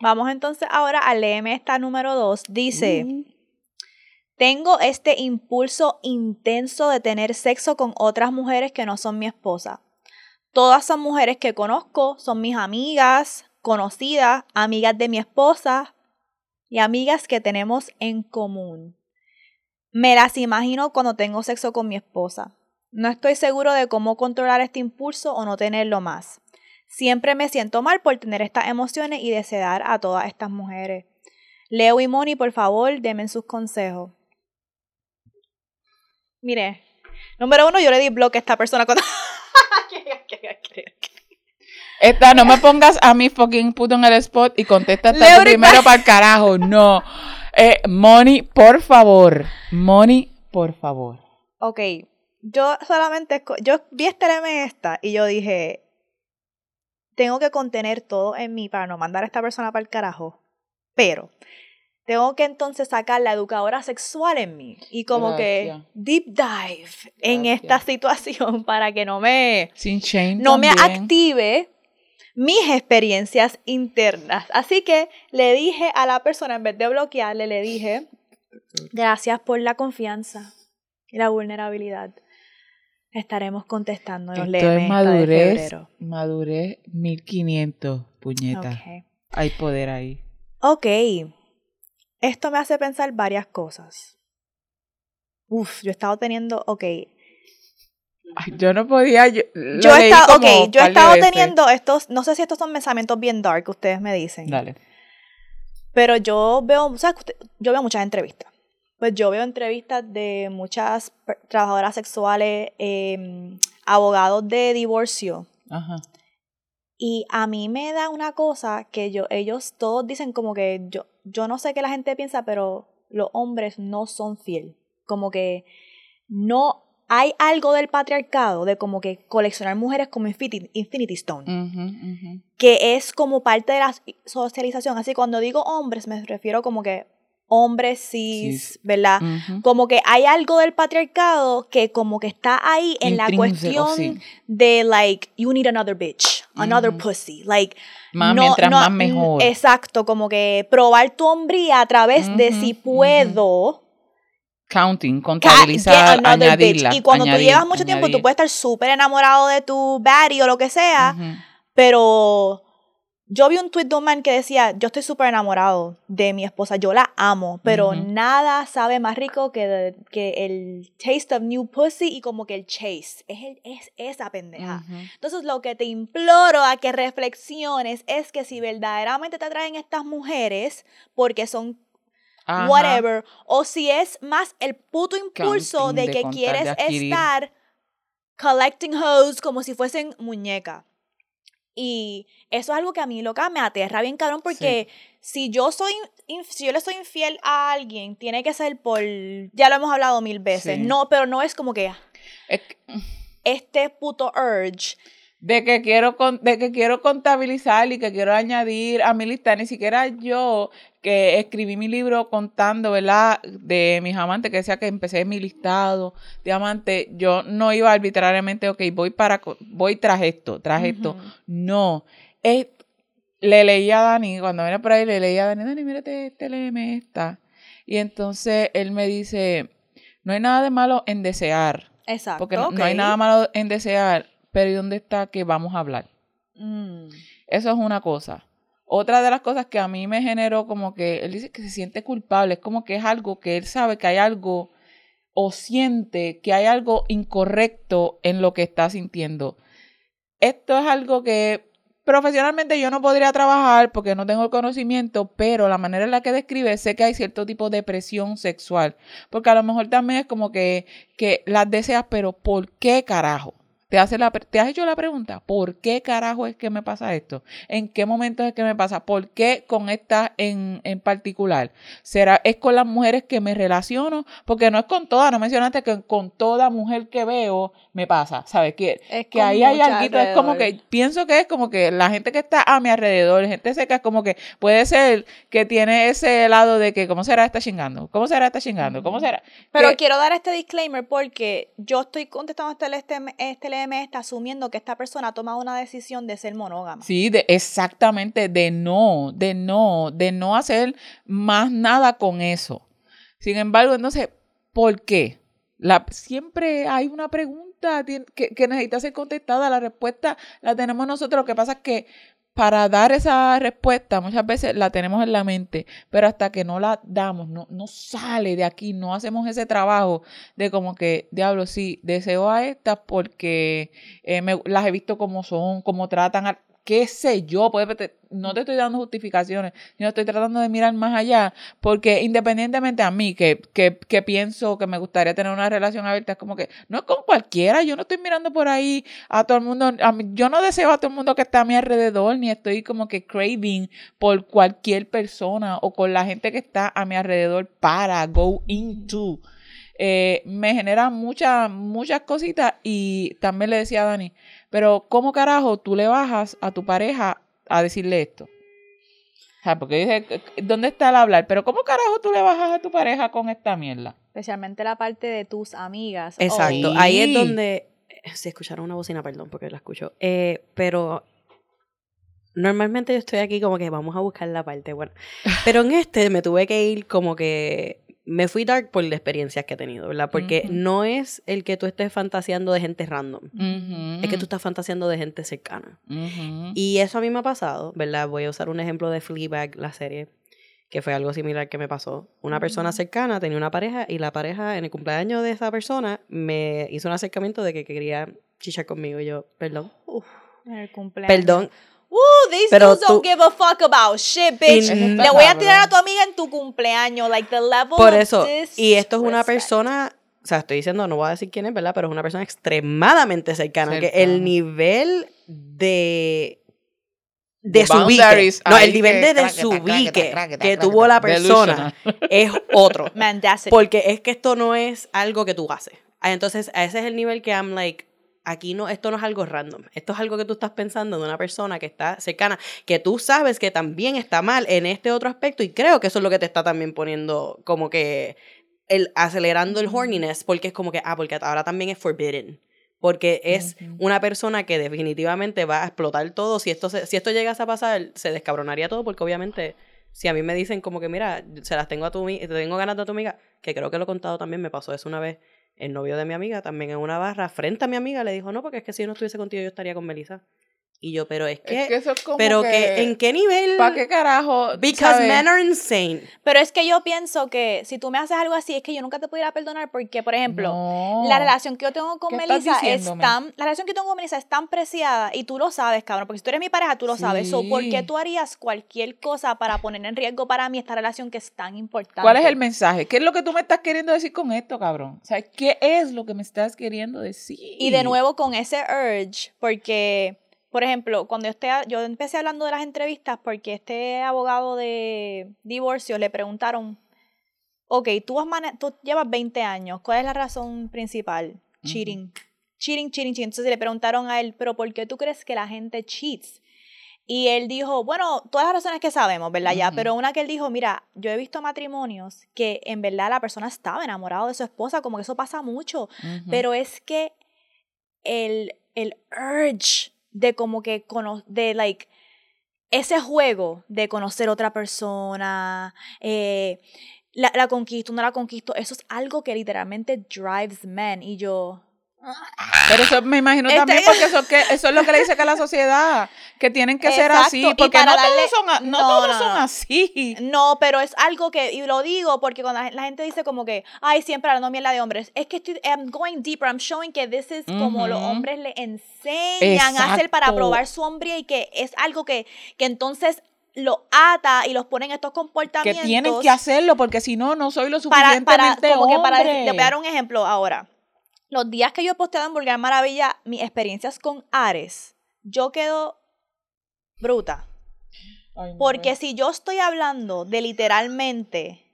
Vamos entonces ahora a leerme esta número dos. Dice, tengo este impulso intenso de tener sexo con otras mujeres que no son mi esposa. Todas son mujeres que conozco, son mis amigas, conocidas, amigas de mi esposa, y amigas que tenemos en común. Me las imagino cuando tengo sexo con mi esposa. No estoy seguro de cómo controlar este impulso o no tenerlo más. Siempre me siento mal por tener estas emociones y desear a todas estas mujeres. Leo y Moni, por favor, denme sus consejos. Mire, número uno, yo le di bloque a esta persona cuando... <laughs> Esta, no me pongas a mi fucking puto en el spot y contesta primero para el carajo. No. Eh, Moni, por favor. Moni, por favor. Ok. Yo solamente. Yo vi este esta y yo dije. Tengo que contener todo en mí para no mandar a esta persona para el carajo. Pero. Tengo que entonces sacar la educadora sexual en mí y como que deep dive en esta situación para que no me Sin no me active mis experiencias internas. Así que le dije a la persona, en vez de bloquearle, le dije, gracias por la confianza y la vulnerabilidad. Estaremos contestando Esto es madurez, madurez 1500, puñeta. Hay poder ahí. Ok. Esto me hace pensar varias cosas. Uf, yo he estado teniendo, ok, yo no podía. Yo, he estado, okay, yo he estado teniendo estos. No sé si estos son pensamientos bien dark, ustedes me dicen. Dale. Pero yo veo, o sea, yo veo muchas entrevistas. Pues yo veo entrevistas de muchas trabajadoras sexuales, em, abogados de divorcio. Ajá. Y a mí me da una cosa que yo, ellos todos dicen como que yo, yo no sé qué la gente piensa, pero los hombres no son fiel. Como que no hay algo del patriarcado de como que coleccionar mujeres como Infinity, Stone. Que es como parte de la socialización. Así cuando digo hombres me refiero como que hombres cis, ¿verdad? Como que hay algo del patriarcado que como que está ahí en la cuestión de like, you need another bitch, another pussy, like... Más mientras más mejor. Exacto, como que probar tu hombría a través de si puedo... Counting, contabilizar, añadirla. Y cuando tú llevas mucho tiempo, tú puedes estar súper enamorado de tu baddie o lo que sea, pero yo vi un tweet de un man que decía, yo estoy súper enamorado de mi esposa, yo la amo, pero nada sabe más rico que, que el taste of new pussy y como que el chase, es, el, es esa pendeja. Entonces lo que te imploro a que reflexiones es que si verdaderamente te atraen estas mujeres, porque son whatever, o si es más el puto impulso de, que quieres estar collecting hoes como si fuesen muñeca. Y eso es algo que a mí loca me aterra bien cabrón porque si yo soy si yo le soy infiel a alguien, tiene que ser por ya lo hemos hablado mil veces. No, pero no es como que este puto urge de que quiero de que quiero contabilizar y que quiero añadir a mi lista, ni siquiera yo que escribí mi libro contando, ¿verdad? De mis amantes, que decía que empecé mi listado de amantes, yo no iba arbitrariamente, ok, voy para, voy tras esto, tras esto. No, es, le leí a Dani, cuando viene por ahí, le leí a Dani, Dani, mírate, este, léeme esta. Y entonces él me dice, no hay nada de malo en desear. Exacto. Porque no hay nada malo en desear pero ¿y dónde está que vamos a hablar? Mm. Eso es una cosa. Otra de las cosas que a mí me generó como que él dice que se siente culpable, es como que es algo que él sabe que hay algo o siente que hay algo incorrecto en lo que está sintiendo. Esto es algo que profesionalmente yo no podría trabajar porque no tengo el conocimiento, pero la manera en la que describe sé que hay cierto tipo de presión sexual, porque a lo mejor también es como que, que las deseas, pero ¿por qué carajo? Te, hace la, te has hecho la pregunta, ¿por qué carajo es que me pasa esto? ¿En qué momentos es que me pasa? ¿Por qué con esta en, en particular? ¿Será, es con las mujeres que me relaciono? Porque no es con todas, no mencionaste que con toda mujer que veo me pasa, ¿sabes? Que, que ahí hay algo, es como que, pienso que es como que la gente que está a mi alrededor, gente seca, es como que puede ser que tiene ese lado de que, ¿cómo será esta chingando? ¿Cómo será esta chingando? ¿Cómo será? Pero quiero dar este disclaimer porque yo estoy contestando este, este, está asumiendo que esta persona ha tomado una decisión de ser monógama. Sí, de, exactamente, de no, de no, de no hacer más nada con eso. Sin embargo, entonces, ¿por qué? Siempre hay una pregunta que, que necesita ser contestada, la respuesta la tenemos nosotros, lo que pasa es que para dar esa respuesta muchas veces la tenemos en la mente, pero hasta que no la damos, no, no sale de aquí, no hacemos ese trabajo de como que, diablo, sí, deseo a estas porque eh, me, las he visto como son, como tratan, a, qué sé yo, puede, no te estoy dando justificaciones, sino estoy tratando de mirar más allá, porque independientemente a mí, que, que, que, pienso que me gustaría tener una relación abierta, es como que no es con cualquiera, yo no estoy mirando por ahí a todo el mundo, yo no deseo a todo el mundo que está a mi alrededor, ni estoy como que craving por cualquier persona o con la gente que está a mi alrededor para go into. Eh, me genera muchas, muchas cositas y también le decía a Dani, pero ¿cómo carajo tú le bajas a tu pareja a decirle esto? O sea, porque dice, ¿dónde está el hablar? Pero ¿cómo carajo tú le bajas a tu pareja con esta mierda? Especialmente la parte de tus amigas. Exacto, ahí es donde... Si escucharon una bocina, perdón, porque la escucho. Eh, pero normalmente yo estoy aquí como que vamos a buscar la parte bueno. Pero en este me tuve que ir como que me fui dark por las experiencias que he tenido, ¿verdad? Porque no es el que tú estés fantaseando de gente random, es que tú estás fantaseando de gente cercana. Y eso a mí me ha pasado, ¿verdad? Voy a usar un ejemplo de Fleabag, la serie, que fue algo similar que me pasó. Una persona cercana tenía una pareja y la pareja en el cumpleaños de esa persona me hizo un acercamiento de que quería chichar conmigo y yo, perdón. en el cumpleaños. Perdón, Uh, these Pero dudes don't give a fuck about shit, bitch. Le voy a tirar a tu amiga en tu cumpleaños. Like the level Por eso. y esto es una persona. O sea, estoy diciendo, no voy a decir quién es, ¿verdad? Pero es una persona extremadamente cercana. Que el nivel de desubique. No, el nivel de desubique que tuvo la persona <laughs> es otro. Porque es que esto no es algo que tú haces. Ah, entonces, ese es el nivel que I'm like, aquí no, esto no es algo random. Esto es algo que tú estás pensando de una persona que está cercana, que tú sabes que también está mal en este otro aspecto y creo que eso es lo que te está también poniendo como que el, acelerando el horniness, porque es como que, ah, porque ahora también es forbidden porque es una persona que definitivamente va a explotar todo. Si esto, si esto llegase a pasar, se descabronaría todo, porque obviamente, si a mí me dicen como que, mira, se las tengo a tu te tengo ganas de tu amiga, que creo que lo he contado también, me pasó eso una vez, el novio de mi amiga, también en una barra, frente a mi amiga, le dijo, no, porque es que si yo no estuviese contigo, yo estaría con Melissa. Y yo, pero es que. eso es como pero que, ¿en qué nivel? ¿Para qué carajo? Because men are insane. Pero es que yo pienso que si tú me haces algo así, es que yo nunca te pudiera perdonar porque, por ejemplo, la relación que yo tengo con Melissa es tan. La relación que tengo con Melissa es tan preciada y tú lo sabes, cabrón. Porque si tú eres mi pareja, tú lo sabes. So, ¿Por qué tú harías cualquier cosa para poner en riesgo para mí esta relación que es tan importante? ¿Cuál es el mensaje? ¿Qué es lo que tú me estás queriendo decir con esto, cabrón? O sea, ¿qué es lo que me estás queriendo decir? Y de nuevo con ese urge, porque por ejemplo, cuando yo, yo empecé hablando de las entrevistas porque este abogado de divorcio le preguntaron, ok, tú, tú llevas 20 años, ¿cuál es la razón principal? Cheating. Cheating, cheating, cheating. Entonces le preguntaron a él, pero ¿por qué tú crees que la gente cheats? Y él dijo, bueno, todas las razones que sabemos, ¿verdad? Ya, pero una que él dijo, mira, yo he visto matrimonios que en verdad la persona estaba enamorada de su esposa, como que eso pasa mucho, pero es que el, el urge de como que, de like, ese juego de conocer otra persona, eh, la, la conquisto, no la conquisto, eso es algo que literalmente drives men. Y yo, pero eso me imagino este también porque eso, que, eso es lo que le dice que a la sociedad, que tienen que ser así, porque no, todos, son, no, todos son así. No, pero es algo que, y lo digo porque cuando la, gente dice como que, ay, siempre hablando mierda de hombres, es que estoy, I'm going deeper, I'm showing que this is como los hombres le enseñan a hacer para probar su hombría y que es algo que, que entonces lo ata y los pone en estos comportamientos. Que tienen que hacerlo porque si no, no soy lo suficientemente para, para, como Que para, le voy a dar un ejemplo ahora los días que yo he posteado en Vulgar Maravilla mis experiencias con Ares, yo quedo bruta. Porque si yo estoy hablando de literalmente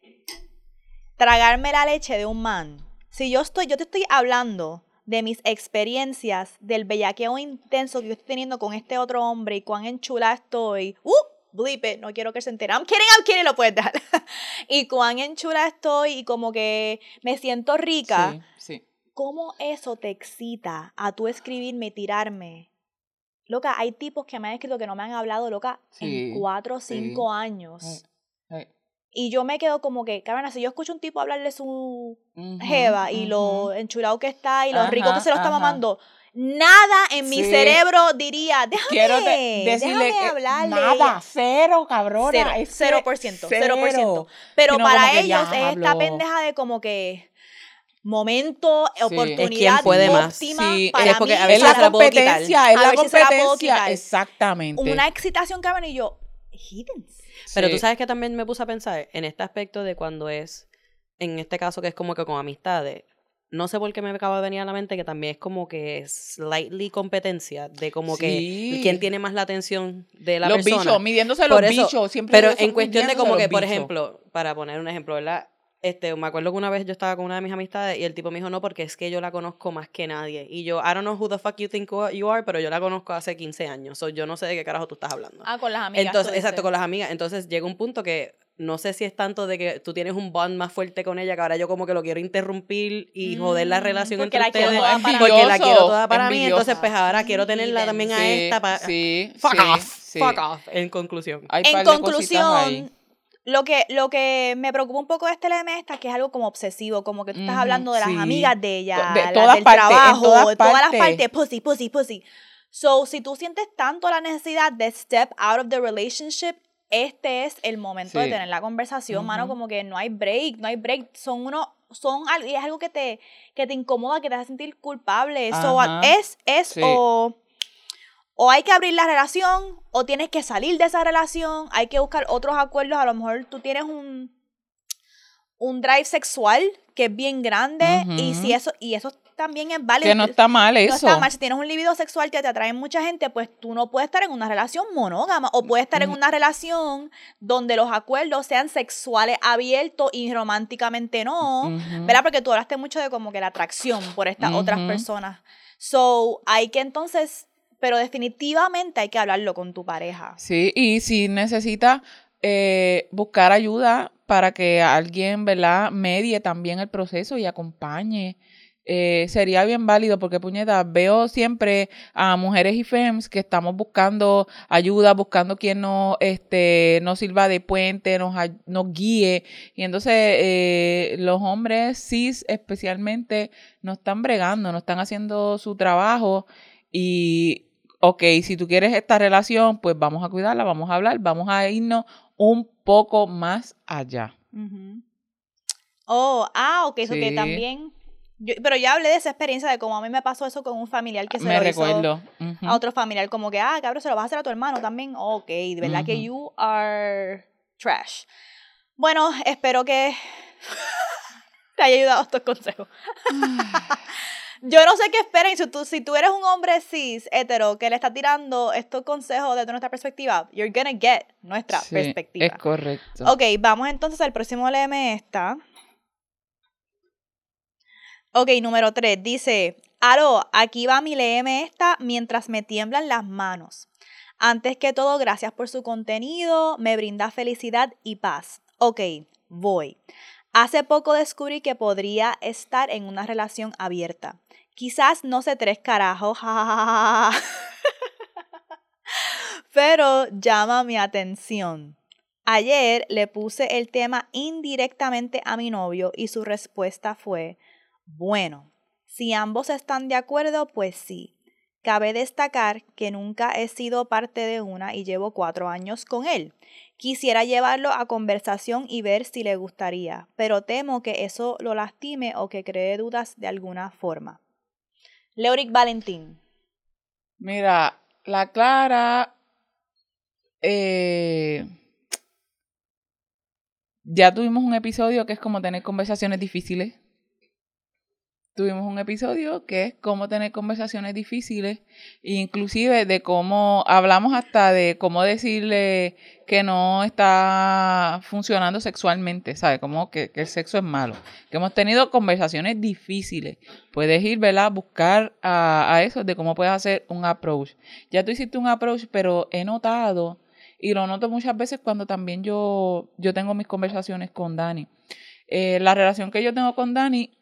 tragarme la leche de un man, si yo estoy, yo te estoy hablando de mis experiencias, del bellaqueo intenso que yo estoy teniendo con este otro hombre y cuán enchulada estoy. ¡Uh! Bleep it, no quiero que se entere. I'm kidding, I'm kidding, lo puedes dejar. <laughs> y cuán enchulada estoy y como que me siento rica. Sí, sí. ¿Cómo eso te excita a tú escribirme, tirarme? Loca, hay tipos que me han escrito que no me han hablado, loca, en cuatro o cinco años. Y yo me quedo como que, cabrón, si yo escucho un tipo hablarle su jeva y lo enchulado que está y lo rico que se lo está mamando, nada en mi cerebro diría, déjame, Quiero decirle déjame hablarle. Nada, cero, cabrón. Cero, por ciento, cero por ciento. Pero para ellos es esta pendeja de como que momento, oportunidad ¿Quién puede más? sí, para es porque a veces la competencia, es la competencia, exactamente. Una excitación cabrón y yo, Pero tú sabes que también me puse a pensar en este aspecto de cuando es, en este caso que es como que con amistades, no sé por qué me acaba de venir a la mente que también es como que slightly competencia de como que quién tiene más la atención de la persona. Los bichos, midiéndose los bichos, siempre. Pero en cuestión de como que, por ejemplo, para poner un ejemplo, ¿verdad? Este, me acuerdo que una vez yo estaba con una de mis amistades y el tipo me dijo, no, porque es que yo la conozco más que nadie. Y yo, I don't know who the fuck you think you are, pero yo la conozco hace 15 años. So, yo no sé de qué carajo tú estás hablando. Ah, con las amigas. Entonces, exacto, con las amigas. Entonces llega un punto que no sé si es tanto de que tú tienes un bond más fuerte con ella, que ahora yo como que lo quiero interrumpir y joder la mm, relación entre la ustedes. porque la quiero toda para mí. Entonces, pues ahora quiero tenerla también a esta para... Sí, fuck off, fuck off, en conclusión. en conclusión lo que, lo que me preocupa un poco de este LM esta que es algo como obsesivo, como que tú estás hablando de las amigas de ella, de todas del trabajo, de todas, las partes, pussy, pussy, pussy. So, si tú sientes tanto la necesidad de step out of the relationship, este es el momento de tener la conversación, mano, como que no hay break, no hay break, son uno, son y es algo que te, que te incomoda, que te hace sentir culpable. So, es, es o o hay que abrir la relación o tienes que salir de esa relación, hay que buscar otros acuerdos, a lo mejor tú tienes un, un drive sexual que es bien grande y si eso y eso también es válido. Que no está mal eso. No está mal. Si tienes un libido sexual que te atrae mucha gente, pues tú no puedes estar en una relación monógama o puedes estar en una relación donde los acuerdos sean sexuales abiertos y románticamente no, ¿verdad? Porque tú hablaste mucho de como que la atracción por estas otras personas. So, hay que entonces, pero definitivamente hay que hablarlo con tu pareja. Sí, y si necesitas eh, buscar ayuda para que alguien, ¿verdad?, medie también el proceso y acompañe. Eh, sería bien válido porque, puñeta, veo siempre a mujeres y femmes que estamos buscando ayuda, buscando quien nos, este, nos sirva de puente, nos, nos guíe. Y entonces eh, los hombres cis especialmente no están bregando, no están haciendo su trabajo y, ok, si tú quieres esta relación, pues vamos a cuidarla, vamos a hablar, vamos a irnos un poco más allá. Oh, ah, ok, eso que también. pero ya hablé de esa experiencia de cómo a mí me pasó eso con un familiar que se me lo recuerdo. hizo a otro familiar, como que, ah, cabrón, se lo vas a hacer a tu hermano también. Ok, de verdad que you are trash. Bueno, espero que <laughs> te haya ayudado estos consejos. Yo no sé qué esperen. Si tú, si tú eres un hombre cis, hetero, que le está tirando estos consejos desde nuestra perspectiva, you're gonna get nuestra perspectiva. Es correcto. Ok, vamos entonces al próximo LM esta. Ok, número 3. Dice, aló, aquí va mi LM esta mientras me tiemblan las manos. Antes que todo, gracias por su contenido, me brinda felicidad y paz. Ok, voy. Hace poco descubrí que podría estar en una relación abierta. Quizás no sé tres carajos, <laughs> pero llama mi atención. Ayer le puse el tema indirectamente a mi novio y su respuesta fue, bueno, si ambos están de acuerdo, pues sí. Cabe destacar que nunca he sido parte de una y llevo cuatro años con él. Quisiera llevarlo a conversación y ver si le gustaría, pero temo que eso lo lastime o que cree dudas de alguna forma. Leoric Valentín. Mira, la Clara. Eh, ya tuvimos un episodio que es como tener conversaciones difíciles tuvimos un episodio que es cómo tener conversaciones difíciles, inclusive de cómo hablamos hasta de cómo decirle que no está funcionando sexualmente, ¿sabes? Como que, el sexo es malo. Que hemos tenido conversaciones difíciles. Puedes ir, ¿verdad? Buscar a, a eso de cómo puedes hacer un approach. Ya tú hiciste un approach, pero he notado, y lo noto muchas veces cuando también yo, yo tengo mis conversaciones con Dani. Eh, la relación que yo tengo con Dani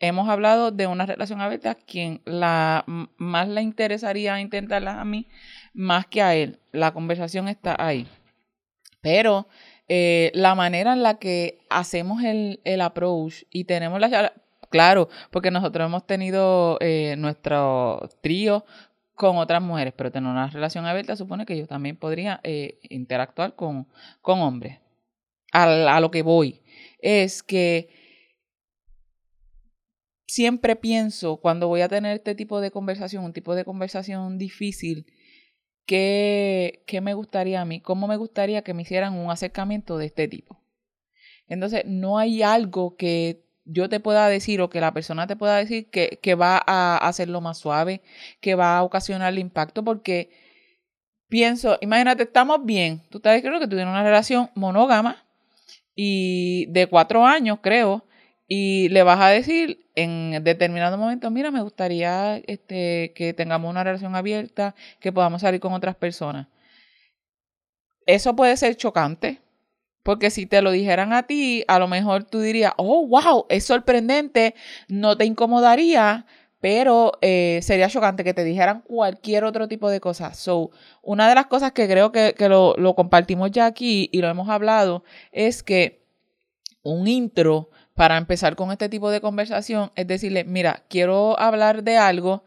hemos hablado de una relación abierta, quien la, más le interesaría intentarla a mí, más que a él. La conversación está ahí. Pero eh, la manera en la que hacemos el, el approach y tenemos la claro, porque nosotros hemos tenido eh, nuestro trío con otras mujeres, pero tener una relación abierta supone que yo también podría eh, interactuar con, con hombres. a lo que voy es que siempre pienso cuando voy a tener este tipo de conversación, un tipo de conversación difícil, ¿qué, qué me gustaría a mí? ¿Cómo me gustaría que me hicieran un acercamiento de este tipo? Entonces, no hay algo que yo te pueda decir o que la persona te pueda decir que, que va a hacerlo más suave, que va a ocasionar el impacto, porque pienso, imagínate, estamos bien, tú sabes creo que tienes una relación monógama y de cuatro años, creo, y le vas a decir en determinado momento, mira, me gustaría este, que tengamos una relación abierta, que podamos salir con otras personas. Eso puede ser chocante, porque si te lo dijeran a ti, a lo mejor tú dirías, oh, wow, es sorprendente, no te incomodaría, pero eh, sería chocante que te dijeran cualquier otro tipo de cosas. So, una de las cosas que creo que, que lo, lo compartimos ya aquí y lo hemos hablado es que un intro para empezar con este tipo de conversación es decirle, mira, quiero hablar de algo,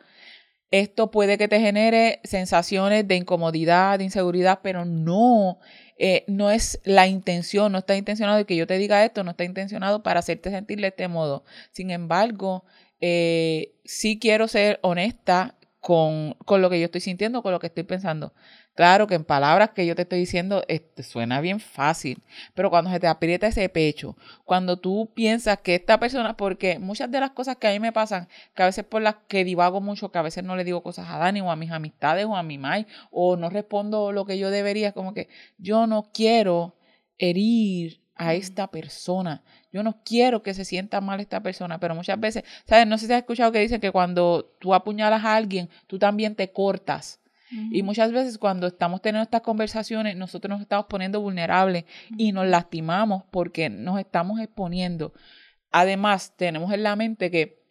esto puede que te genere sensaciones de incomodidad, de inseguridad, pero no, eh, no es la intención, no está intencionado de que yo te diga esto, no está intencionado para hacerte sentir de este modo. Sin embargo, eh, sí quiero ser honesta con, con, lo que yo estoy sintiendo, con lo que estoy pensando. Claro que en palabras que yo te estoy diciendo este, suena bien fácil, pero cuando se te aprieta ese pecho, cuando tú piensas que esta persona, porque muchas de las cosas que a mí me pasan, que a veces por las que divago mucho, que a veces no le digo cosas a Dani o a mis amistades o a mi mai, o no respondo lo que yo debería, como que yo no quiero herir a esta persona. Yo no quiero que se sienta mal esta persona, pero muchas veces, ¿sabes? No sé si has escuchado que dicen que cuando tú apuñalas a alguien, tú también te cortas. Y muchas veces cuando estamos teniendo estas conversaciones, nosotros nos estamos poniendo vulnerables y nos lastimamos porque nos estamos exponiendo. Además, tenemos en la mente que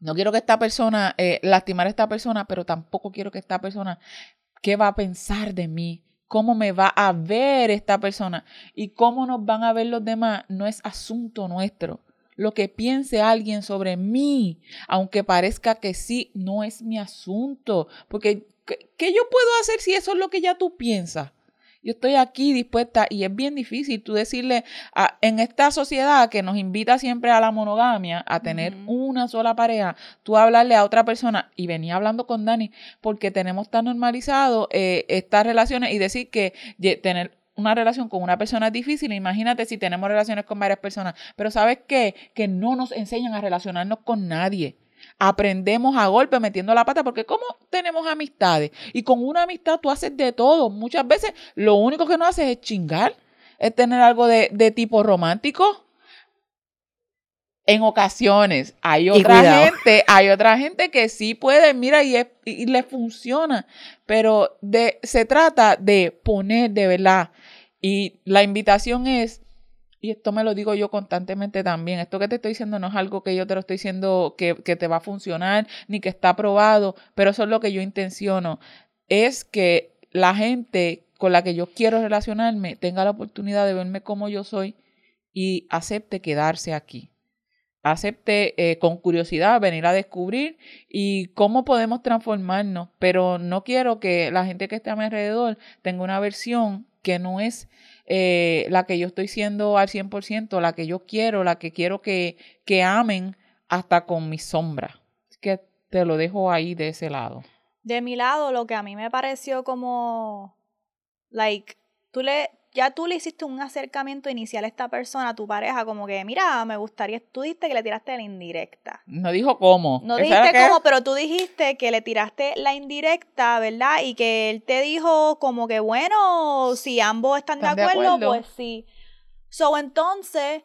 no quiero que esta persona, eh, lastimar a esta persona, pero tampoco quiero que esta persona, ¿qué va a pensar de mí? ¿Cómo me va a ver esta persona? Y cómo nos van a ver los demás no es asunto nuestro. Lo que piense alguien sobre mí, aunque parezca que sí, no es mi asunto. Porque ¿qué, yo puedo hacer si eso es lo que ya tú piensas? Yo estoy aquí dispuesta y es bien difícil tú decirle a, en esta sociedad que nos invita siempre a la monogamia, a tener una sola pareja, tú hablarle a otra persona y venía hablando con Dani porque tenemos tan normalizado eh, estas relaciones y decir que tener una relación con una persona es difícil, imagínate si tenemos relaciones con varias personas, pero ¿sabes qué? Que no nos enseñan a relacionarnos con nadie aprendemos a golpe metiendo la pata, porque como tenemos amistades y con una amistad tú haces de todo. Muchas veces lo único que no haces es chingar, es tener algo de, tipo romántico. En ocasiones hay otra gente, hay otra gente que sí puede, mira, y, y le funciona, pero de, se trata de poner de verdad. Y la invitación es y esto me lo digo yo constantemente también, esto que te estoy diciendo no es algo que yo te lo estoy diciendo que, te va a funcionar ni que está aprobado, pero eso es lo que yo intenciono, es que la gente con la que yo quiero relacionarme tenga la oportunidad de verme como yo soy y acepte quedarse aquí. Acepte eh, con curiosidad venir a descubrir y cómo podemos transformarnos, pero no quiero que la gente que esté a mi alrededor tenga una versión que no es eh, la que yo estoy siendo al 100%, la que yo quiero, la que quiero que, que amen hasta con mi sombra. que te lo dejo ahí de ese lado. De mi lado, lo que a mí me pareció como, like, tú le, ya tú le hiciste un acercamiento inicial a esta persona, a tu pareja, como que, mira, me gustaría, tú dijiste que le tiraste la indirecta. No dijo cómo. No dijiste cómo, pero tú dijiste que le tiraste la indirecta, ¿verdad? Y que él te dijo como que, bueno, si ambos están, de, acuerdo, pues sí. So, entonces,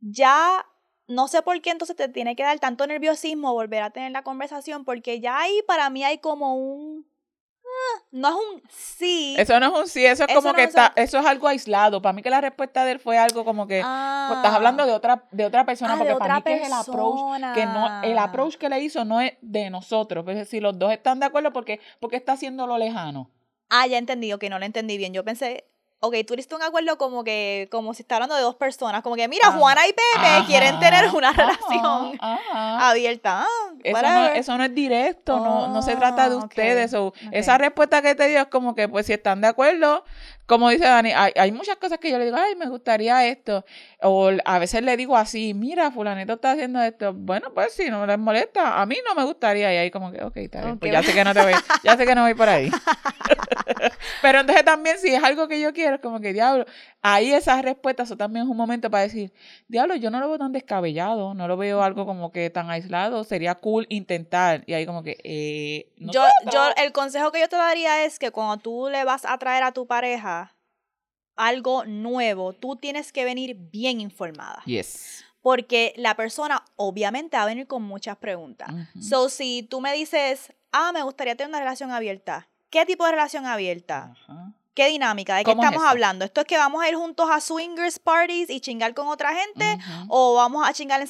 ya no sé por qué entonces te tiene que dar tanto nerviosismo volver a tener la conversación, porque ya ahí para mí hay como un no es un sí. Eso no es un sí, eso es como que está, eso es algo aislado. Para mí que la respuesta de él fue algo como que pues, estás hablando de otra, de otra persona, ah, porque para mí que es el approach, que no, el approach que le hizo no es de nosotros. Es decir, los dos están de acuerdo porque, porque está haciendo lo lejano. Ah, ya entendí, que no lo entendí bien. Yo pensé, ok, tú hiciste un acuerdo como que, como si está hablando de dos personas, como que, mira, Juana y Pepe quieren tener una relación abierta. Ah, eso no, eso no, es directo, no, no se trata de ustedes. Esa respuesta que te dio es como que, pues, si están de acuerdo, como dice Dani, hay, hay, muchas cosas que yo le digo, ay, me gustaría esto. O a veces le digo así, mira, fulanito está haciendo esto. Bueno, pues si no les molesta, a mí no me gustaría. Y ahí como que, ok, está bien, pues ya sé que no te voy, ya sé que no voy por ahí. <laughs> Pero entonces también si es algo que yo quiero, es como que, diablo, ahí esas respuestas son también un momento para decir, diablo, yo no lo veo tan descabellado, no lo veo algo como que tan aislado, sería cool intentar. Y ahí como que, eh, yo, yo, el consejo que yo te daría es que cuando tú le vas a traer a tu pareja algo nuevo, tú tienes que venir bien informada. Yes. Porque la persona obviamente va a venir con muchas preguntas. So, si tú me dices, ah, me gustaría tener una relación abierta, ¿qué tipo de relación abierta? ¿Qué dinámica? ¿De qué estamos hablando? ¿Esto es que vamos a ir juntos a swingers parties y chingar con otra gente? ¿O vamos a chingar en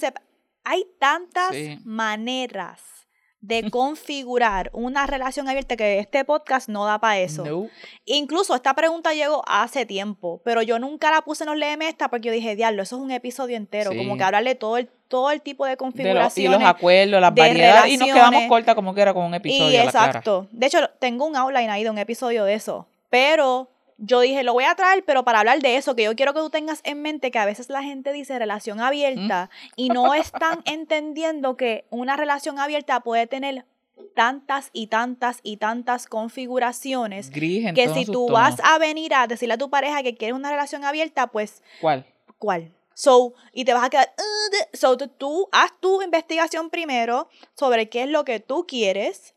Hay tantas maneras de <laughs> configurar una relación abierta que este podcast no da para eso. Incluso esta pregunta llegó hace tiempo, pero yo nunca la puse en los LM esta porque yo dije, diablo, eso es un episodio entero, como que hablarle todo el todo el tipo de configuraciones. y los acuerdos, las variedades. Y nos quedamos corta como que era con un episodio. Y exacto. De hecho, tengo un outline ahí de un episodio de eso. Pero yo dije, lo voy a traer, pero para hablar de eso, que yo quiero que tú tengas en mente que a veces la gente dice relación abierta y no están <laughs> entendiendo que una relación abierta puede tener tantas y tantas y tantas configuraciones Gris que si tú vas a venir a decirle a tu pareja que quieres una relación abierta, pues, ¿Cuál? ¿cuál? So, y te vas a quedar, "Uh, de-". so, tú haz tu investigación primero sobre qué es lo que tú quieres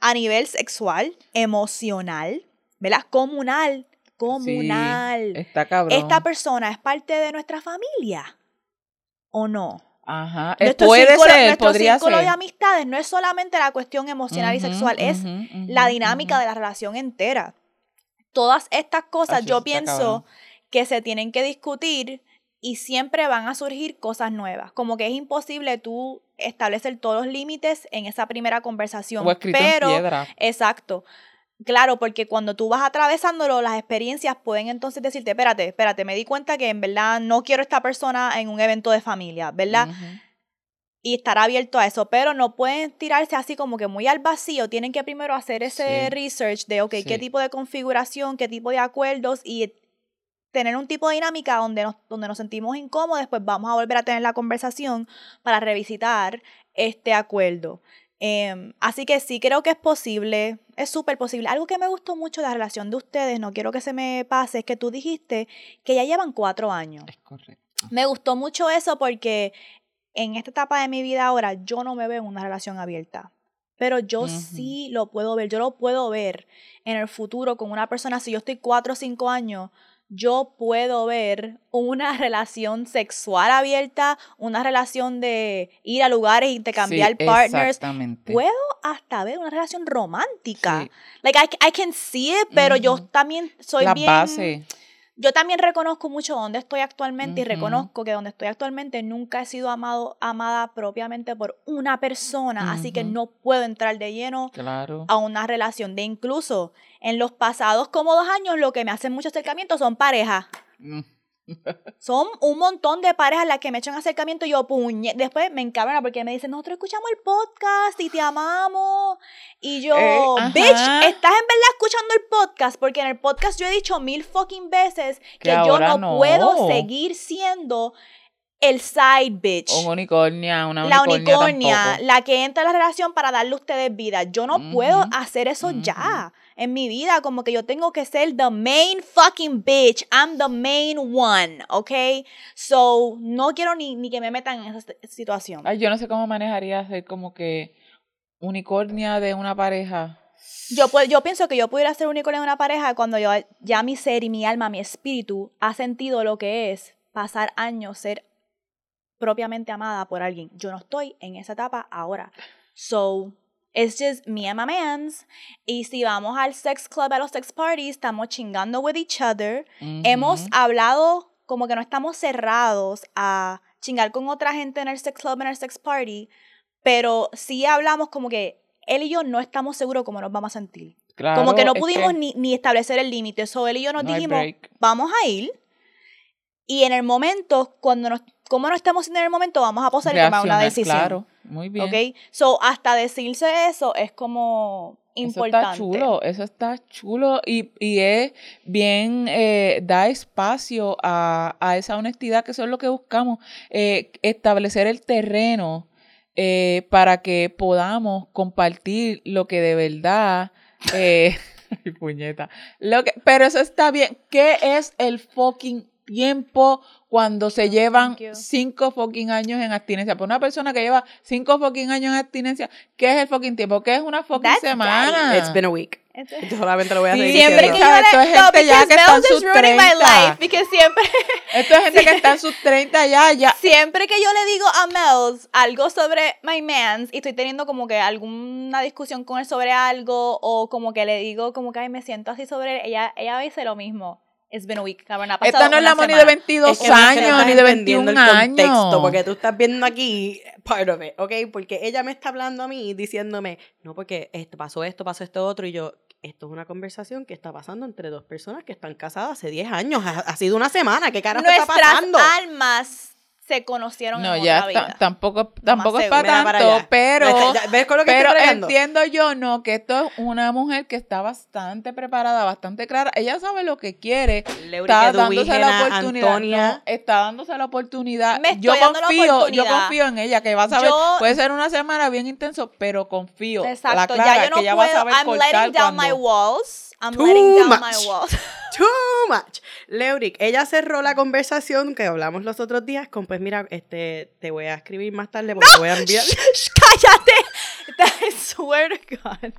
a nivel sexual, emocional, ¿verdad? Comunal, comunal. Sí, está cabrón. ¿Esta persona es parte de nuestra familia o no? Ajá. eh, Nuestro puede círculo- ser, nuestro podría círculo ser. de amistades no es solamente la cuestión emocional y sexual, es la dinámica de la relación entera. Todas estas cosas yo pienso cabrón. que se tienen que discutir y siempre van a surgir cosas nuevas. Como que es imposible tú establecer todos los límites en esa primera conversación. O escrito pero, en piedra. exacto. Claro, porque cuando tú vas atravesándolo, las experiencias pueden entonces decirte, espérate, espérate, me di cuenta que en verdad no quiero esta persona en un evento de familia, ¿verdad? Y estar abierto a eso, pero no pueden tirarse así como que muy al vacío, tienen que primero hacer ese Sí. research de, ok, qué tipo de configuración, qué tipo de acuerdos y tener un tipo de dinámica donde nos, donde nos sentimos incómodos, después vamos a volver a tener la conversación para revisitar este acuerdo. Em, así que sí, creo que es posible, es súper posible. Algo que me gustó mucho de la relación de ustedes, no quiero que se me pase, es que tú dijiste que ya llevan cuatro años. Es correcto. Me gustó mucho eso porque en esta etapa de mi vida ahora yo no me veo en una relación abierta. Pero yo sí lo puedo ver, yo lo puedo ver en el futuro con una persona. Si yo estoy cuatro o cinco años, yo puedo ver una <laughs> relación sexual abierta, una relación de ir a lugares, intercambiar Sí, partners. Puedo hasta ver una relación romántica. Sí. Like I, I can see it, pero yo también soy La bien base. Yo también reconozco mucho dónde estoy actualmente y reconozco que donde estoy actualmente nunca he sido amado, amada propiamente por una persona, así que no puedo entrar de lleno Claro. a una relación de incluso en los pasados como dos años lo que me hacen mucho acercamiento son parejas. Son un montón de parejas las que me echan acercamiento y yo puñe. Después me encabrona porque me dicen, nosotros escuchamos el podcast y te amamos. Y yo, Eh, ajá. bitch, estás en verdad escuchando el podcast porque en el podcast yo he dicho mil fucking veces que, Que yo no, no. puedo seguir siendo el side bitch. Un unicornia, una la unicornia, unicornia, tampoco. la que entra a la relación para darle a ustedes vida. Yo no puedo hacer eso ya en mi vida. Como que yo tengo que ser the main fucking bitch. I'm the main one, ¿ok? So, no quiero ni, ni que me metan en esa si- situación. Ay, yo no sé cómo manejaría ser como que unicornia de una pareja. Yo, yo pienso que yo pudiera ser unicornio de una pareja cuando yo ya mi ser y mi alma, mi espíritu ha sentido lo que es pasar años ser propiamente amada por alguien. Yo no estoy en esa etapa ahora. So, it's just me and my mans. Y si vamos al sex club, a los sex parties, estamos chingando with each other. Hemos Ujú. hablado como que no estamos cerrados a chingar con otra gente en el sex club, en el sex party, pero sí hablamos como que él y yo no estamos seguros cómo nos vamos a sentir. Claro, como que no pudimos ni, ni establecer el límite. So, él y yo nos no dijimos, vamos a ir. Y en el momento, cuando nos, como no estemos en el momento, vamos a posar y tomar una decisión. Claro, muy bien. ¿Ok? So, hasta decirse eso es como importante. Eso está chulo, eso está chulo y, y es bien, eh, da espacio a, a esa honestidad que eso es lo que buscamos, eh, establecer el terreno eh, para que podamos compartir lo que de verdad, eh, <laughs> puñeta, lo que, pero eso está bien, ¿qué es el fucking tiempo cuando se llevan cinco fucking años en abstinencia? Por una persona que lleva cinco fucking años en abstinencia, ¿qué es el fucking tiempo? ¿Qué es una fucking That's semana? It's been a week. Yo solamente lo voy a Sí, seguir Siempre que yo ¿sabes? Esto le, no, gente ya que está en sus is ruining my 30. life, because siempre, Esto es gente que está en sus 30 ya, ya. siempre que yo le digo a Mel's algo sobre my mans y estoy teniendo como que alguna discusión con él sobre algo o como que le digo como que ay, me siento así sobre él, ella, ella dice lo mismo. It's been a week, cabrón, ha pasado Esta no es la Moni de 22 Es que no no años estás ni de entendiendo 21 el contexto, años. Porque tú estás viendo aquí part of it, ¿ok? Porque ella me está hablando a mí diciéndome, no, porque esto pasó esto, pasó esto otro, y yo, esto es una conversación que está pasando entre dos personas que están casadas hace 10 años. Ha, ha sido una semana, ¿qué carajo está Nuestras pasando? almas se conocieron No, en ya otra vida. tampoco, tampoco es para para tanto, allá. pero, ¿Ves- ¿Ves con lo que pero entiendo yo, no, que esto es una mujer que está bastante preparada, bastante clara. Ella sabe lo que quiere. Leuric Está dándose la oportunidad. Antonia. no, está dándose la oportunidad. Me yo dando la confío, yo oportunidad. confío en ella, que va a saber. Yo- puede ser una semana bien intenso, pero confío. la Exacto, clara, ya yo no que ella va a puedo. saber I'm letting down my cuando- walls. I'm Too letting down much. my. <laughs> Too much. Leuric, ella cerró la conversación que hablamos los otros días con, pues mira, este, te voy a escribir más tarde porque te voy a <laughs> enviar. <laughs> I swear to God.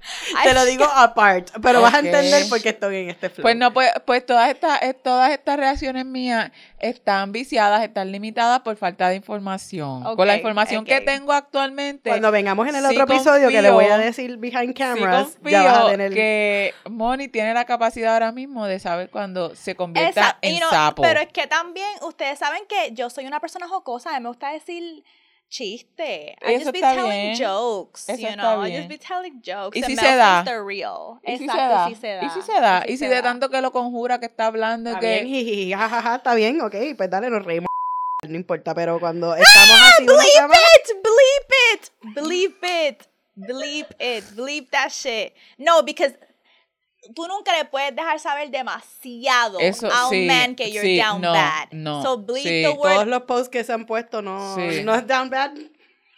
Te lo digo apart, pero vas a entender por qué estoy en este flow. Pues no, pues, pues todas estas, eh, todas estas reacciones mías están viciadas, están limitadas por falta de información. Con la información que tengo actualmente, Cuando vengamos en el sí otro episodio que le voy a decir behind cameras, ya vas a tener. que Moni tiene la capacidad ahora mismo de saber cuando se convierta Esa- en sapo. Pero es que también ustedes saben que yo soy una persona jocosa, a mí me gusta decir chiste. I Eso just be telling bien. jokes, Eso you know. I just be telling jokes. ¿Y si se da? real. ¿Y si se Exacto, da? sí se da. ¿Y si se da? ¿Y si de tanto que lo conjura, que está hablando, Está que... bien, <laughs> jajaja, está bien, ok, pues dale, nos reímos. <laughs> No importa, pero cuando estamos así una Bleep it! Bleep it! Bleep it! Bleep it! Bleep that shit. No, because tú nunca le puedes dejar saber demasiado Eso, a un sí, man que you're sí, down no, bad. no, so bleep sí. the word. todos los posts que se han puesto no, Sí. no es down bad.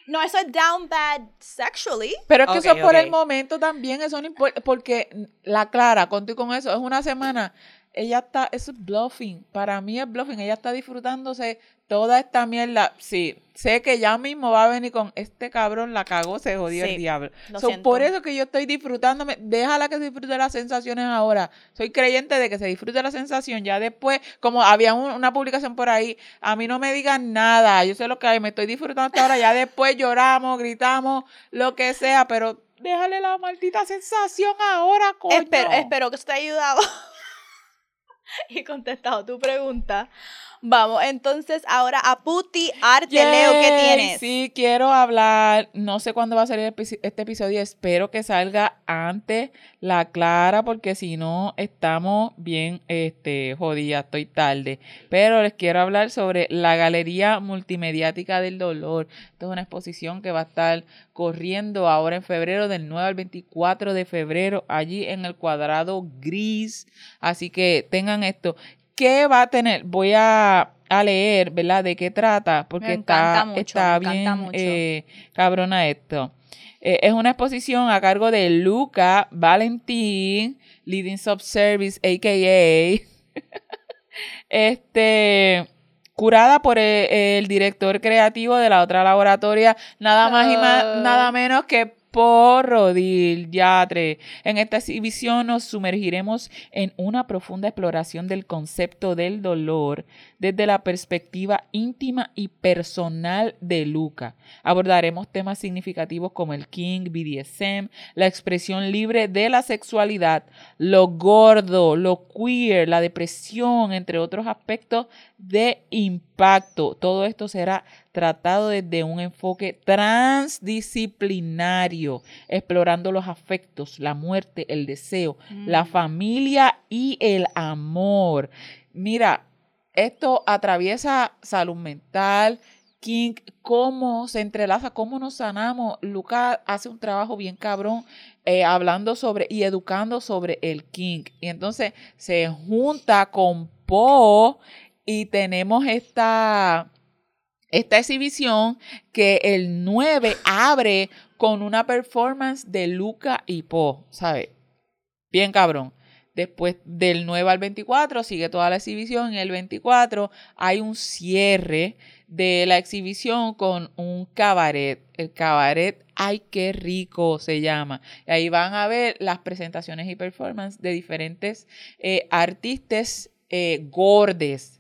No, eso es down bad sexually. Pero es que eso Ok, es por el momento también, eso no importa, porque la Clara, contigo con eso, es una semana, ella está, eso es bluffing, para mí es bluffing, ella está disfrutándose toda esta mierda, sí, sé que ya mismo va a venir con, este cabrón la cagó, se jodió Sí, el diablo. lo So, por eso que yo estoy disfrutándome, déjala que se disfrute las sensaciones ahora, soy creyente de que se disfrute la sensación, ya después, como había un- una publicación por ahí, a mí no me digan nada, yo sé lo que hay, me estoy disfrutando hasta ahora, ya después lloramos, gritamos, lo que sea, pero déjale la maldita sensación ahora, coño. Espero, espero que eso te haya ayudado <laughs> y contestado tu pregunta. Vamos, entonces ahora a Puti Arte Leo, ¿qué Yay, tienes? Sí, quiero hablar, no sé cuándo va a salir este episodio, espero que salga antes la Clara, porque si no estamos bien este, jodidas, estoy tarde. Pero les quiero hablar sobre la Galería Multimediática del Dolor. Esto es una exposición que va a estar corriendo ahora en febrero, del 9 al 24 de febrero, allí en el cuadrado gris. Así que tengan esto. ¿Qué va a tener? Voy a, a leer, ¿verdad? ¿De qué trata? Porque está, mucho, está bien eh, cabrona esto. Eh, es una exposición a cargo de Luca Valentín, Leading Subservice, a.k.a. <laughs> este, curada por el, el director creativo de la otra laboratoria, nada más y más, Ah. nada menos que Porrodil Yatre. En esta exhibición nos sumergiremos en una profunda exploración del concepto del dolor desde la perspectiva íntima y personal de Luca. Abordaremos temas significativos como el King, BDSM, la expresión libre de la sexualidad, lo gordo, lo queer, la depresión, entre otros aspectos de impacto. Todo esto será tratado desde un enfoque transdisciplinario, explorando los afectos, la muerte, el deseo, la Mm. familia y el amor. Mira, esto atraviesa salud mental, King, cómo se entrelaza, cómo nos sanamos. Lucas hace un trabajo bien cabrón eh, hablando sobre y educando sobre el King. Y entonces se junta con Po y tenemos esta, esta exhibición que el 9 abre con una performance de Luca y Po, ¿sabes? Bien cabrón. Después del 9 al 24 sigue toda la exhibición. El 24 hay un cierre de la exhibición con un cabaret. El cabaret, ay, qué rico se llama. Y ahí van a ver las presentaciones y performances de diferentes eh, artistas eh, gordes.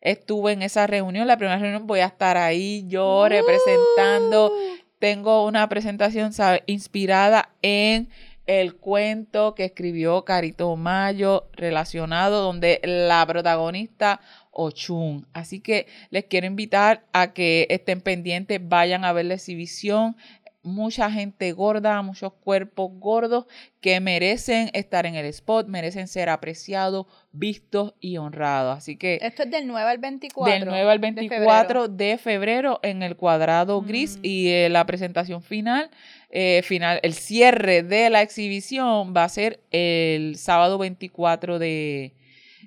Estuve en esa reunión, la primera reunión voy a estar ahí yo representando. Tengo una presentación ¿sabe? inspirada en el cuento que escribió Carito Mayo relacionado donde la protagonista Ochun. Así que les quiero invitar a que estén pendientes, vayan a ver la exhibición. Mucha gente gorda, muchos cuerpos gordos que merecen estar en el spot, merecen ser apreciados, vistos y honrados. Así que... Esto es del 9 al 24. Del 9 al 24 de febrero, en el cuadrado gris Mm. y eh, la presentación final, eh, final, el cierre de la exhibición va a ser el sábado 24 de,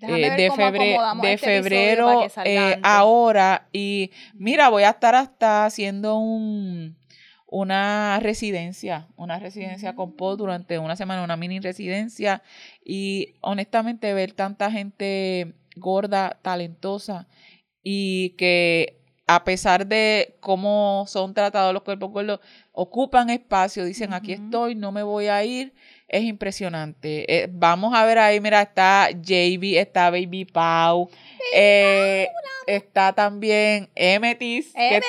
eh, de, febre- de este febrero eh, ahora. Y mira, voy a estar hasta haciendo un una residencia, una residencia con Paul durante una semana, una mini residencia. Y honestamente ver tanta gente gorda, talentosa y que a pesar de cómo son tratados los cuerpos gordos, ocupan espacio, dicen aquí estoy, no me voy a ir, es impresionante. Eh, vamos a ver ahí, mira, está JB, está Baby Pau, eh, está también Emetis, que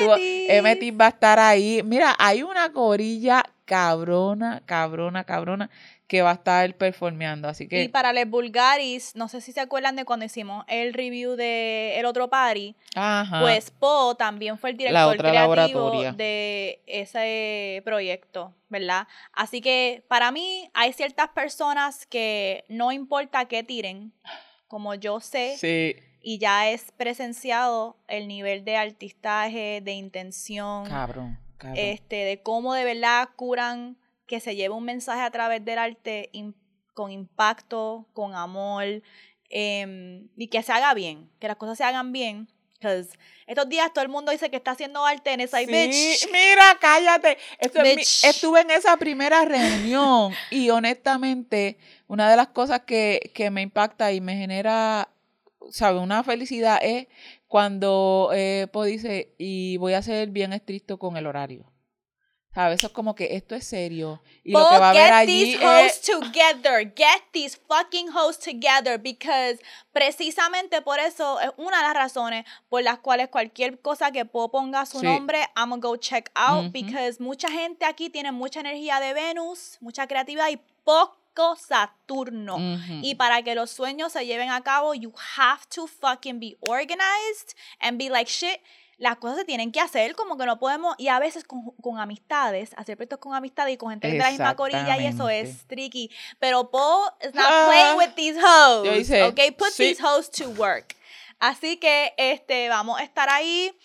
Emetis. Va a estar ahí. Mira, hay una gorilla cabrona, cabrona, cabrona, que va a estar performeando, así que... Y para les Bulgaris, no sé si se acuerdan de cuando hicimos el review de El Otro Party, Ajá. pues Po también fue el director creativo de ese proyecto, ¿verdad? Así que para mí hay ciertas personas que no importa qué tiren, como yo sé, Sí, y ya es presenciado el nivel de artistaje, de intención, cabrón, cabrón. este, de cómo de verdad curan que se lleve un mensaje a través del arte con impacto, con amor, em, y que se haga bien, que las cosas se hagan bien. Estos días todo el mundo dice que está haciendo arte en esa Sí, bitch. mira, cállate. Esto es estuve en esa primera reunión <laughs> y honestamente, una de las cosas que, que me impacta y me genera, ¿sabe? Una felicidad es cuando eh, Po dice, y voy a ser bien estricto con el horario. ¿Sabes? Eso es como que esto es serio. Y lo que va a haber get allí these es... hoes together. Get these fucking hoes together. Because precisamente por eso es una de las razones por las cuales cualquier cosa que Po ponga su Sí. nombre, I'm gonna go check out. Because mucha gente aquí tiene mucha energía de Venus, mucha creatividad y poco Saturno. Y para que los sueños se lleven a cabo, you have to fucking be organized and be like, shit, las cosas se tienen que hacer, como que no podemos, y a veces con, con amistades, hacer proyectos con amistades y con gente de la misma corilla, y eso es tricky. Pero Paul is not Ah, playing with these hoes, yo hice, ok? Put sí. these hoes to work. Así que, este, vamos a estar ahí,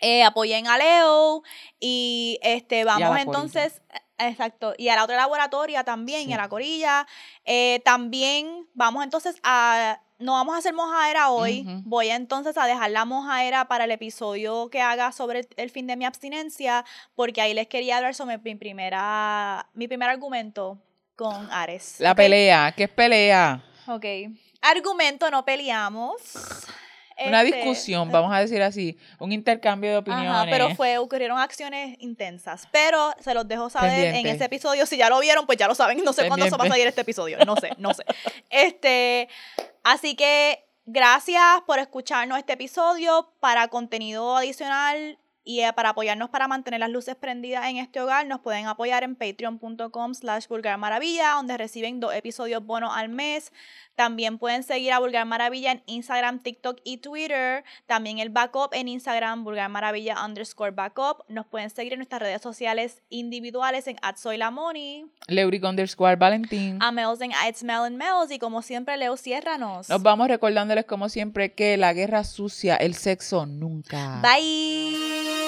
eh, apoyen a Leo, y este, vamos corilla. entonces... Exacto, y a la otra laboratoria también, y a la corilla. Eh, también vamos entonces a, no vamos a hacer mojaera hoy, voy entonces a dejar la mojaera para el episodio que haga sobre el, el fin de mi abstinencia, porque ahí les quería hablar sobre mi primera, mi primer argumento con Ares. La pelea, ¿qué es pelea? Ok, argumento, no peleamos. Una Este, discusión, vamos a decir así, un intercambio de opiniones. Ajá, pero fue, ocurrieron acciones intensas. Pero se los dejo saber en ese episodio. Si ya lo vieron, pues ya lo saben. No sé cuándo se va a salir este episodio. No sé, no sé. Este, así que gracias por escucharnos este episodio. Para contenido adicional y eh, para apoyarnos para mantener las luces prendidas en este hogar, nos pueden apoyar en patreon.com slash vulgar maravilla, donde reciben dos episodios bonos al mes. También pueden seguir a Vulgar Maravilla en Instagram, TikTok y Twitter. También el backup en Instagram, Vulgar Maravilla underscore backup. Nos pueden seguir en nuestras redes sociales individuales en @soylamoni, Leuric underscore Valentín. a Mels en @smellandmels y como siempre Leo ciérranos. Nos vamos recordándoles como siempre que la guerra sucia, el sexo nunca. Bye.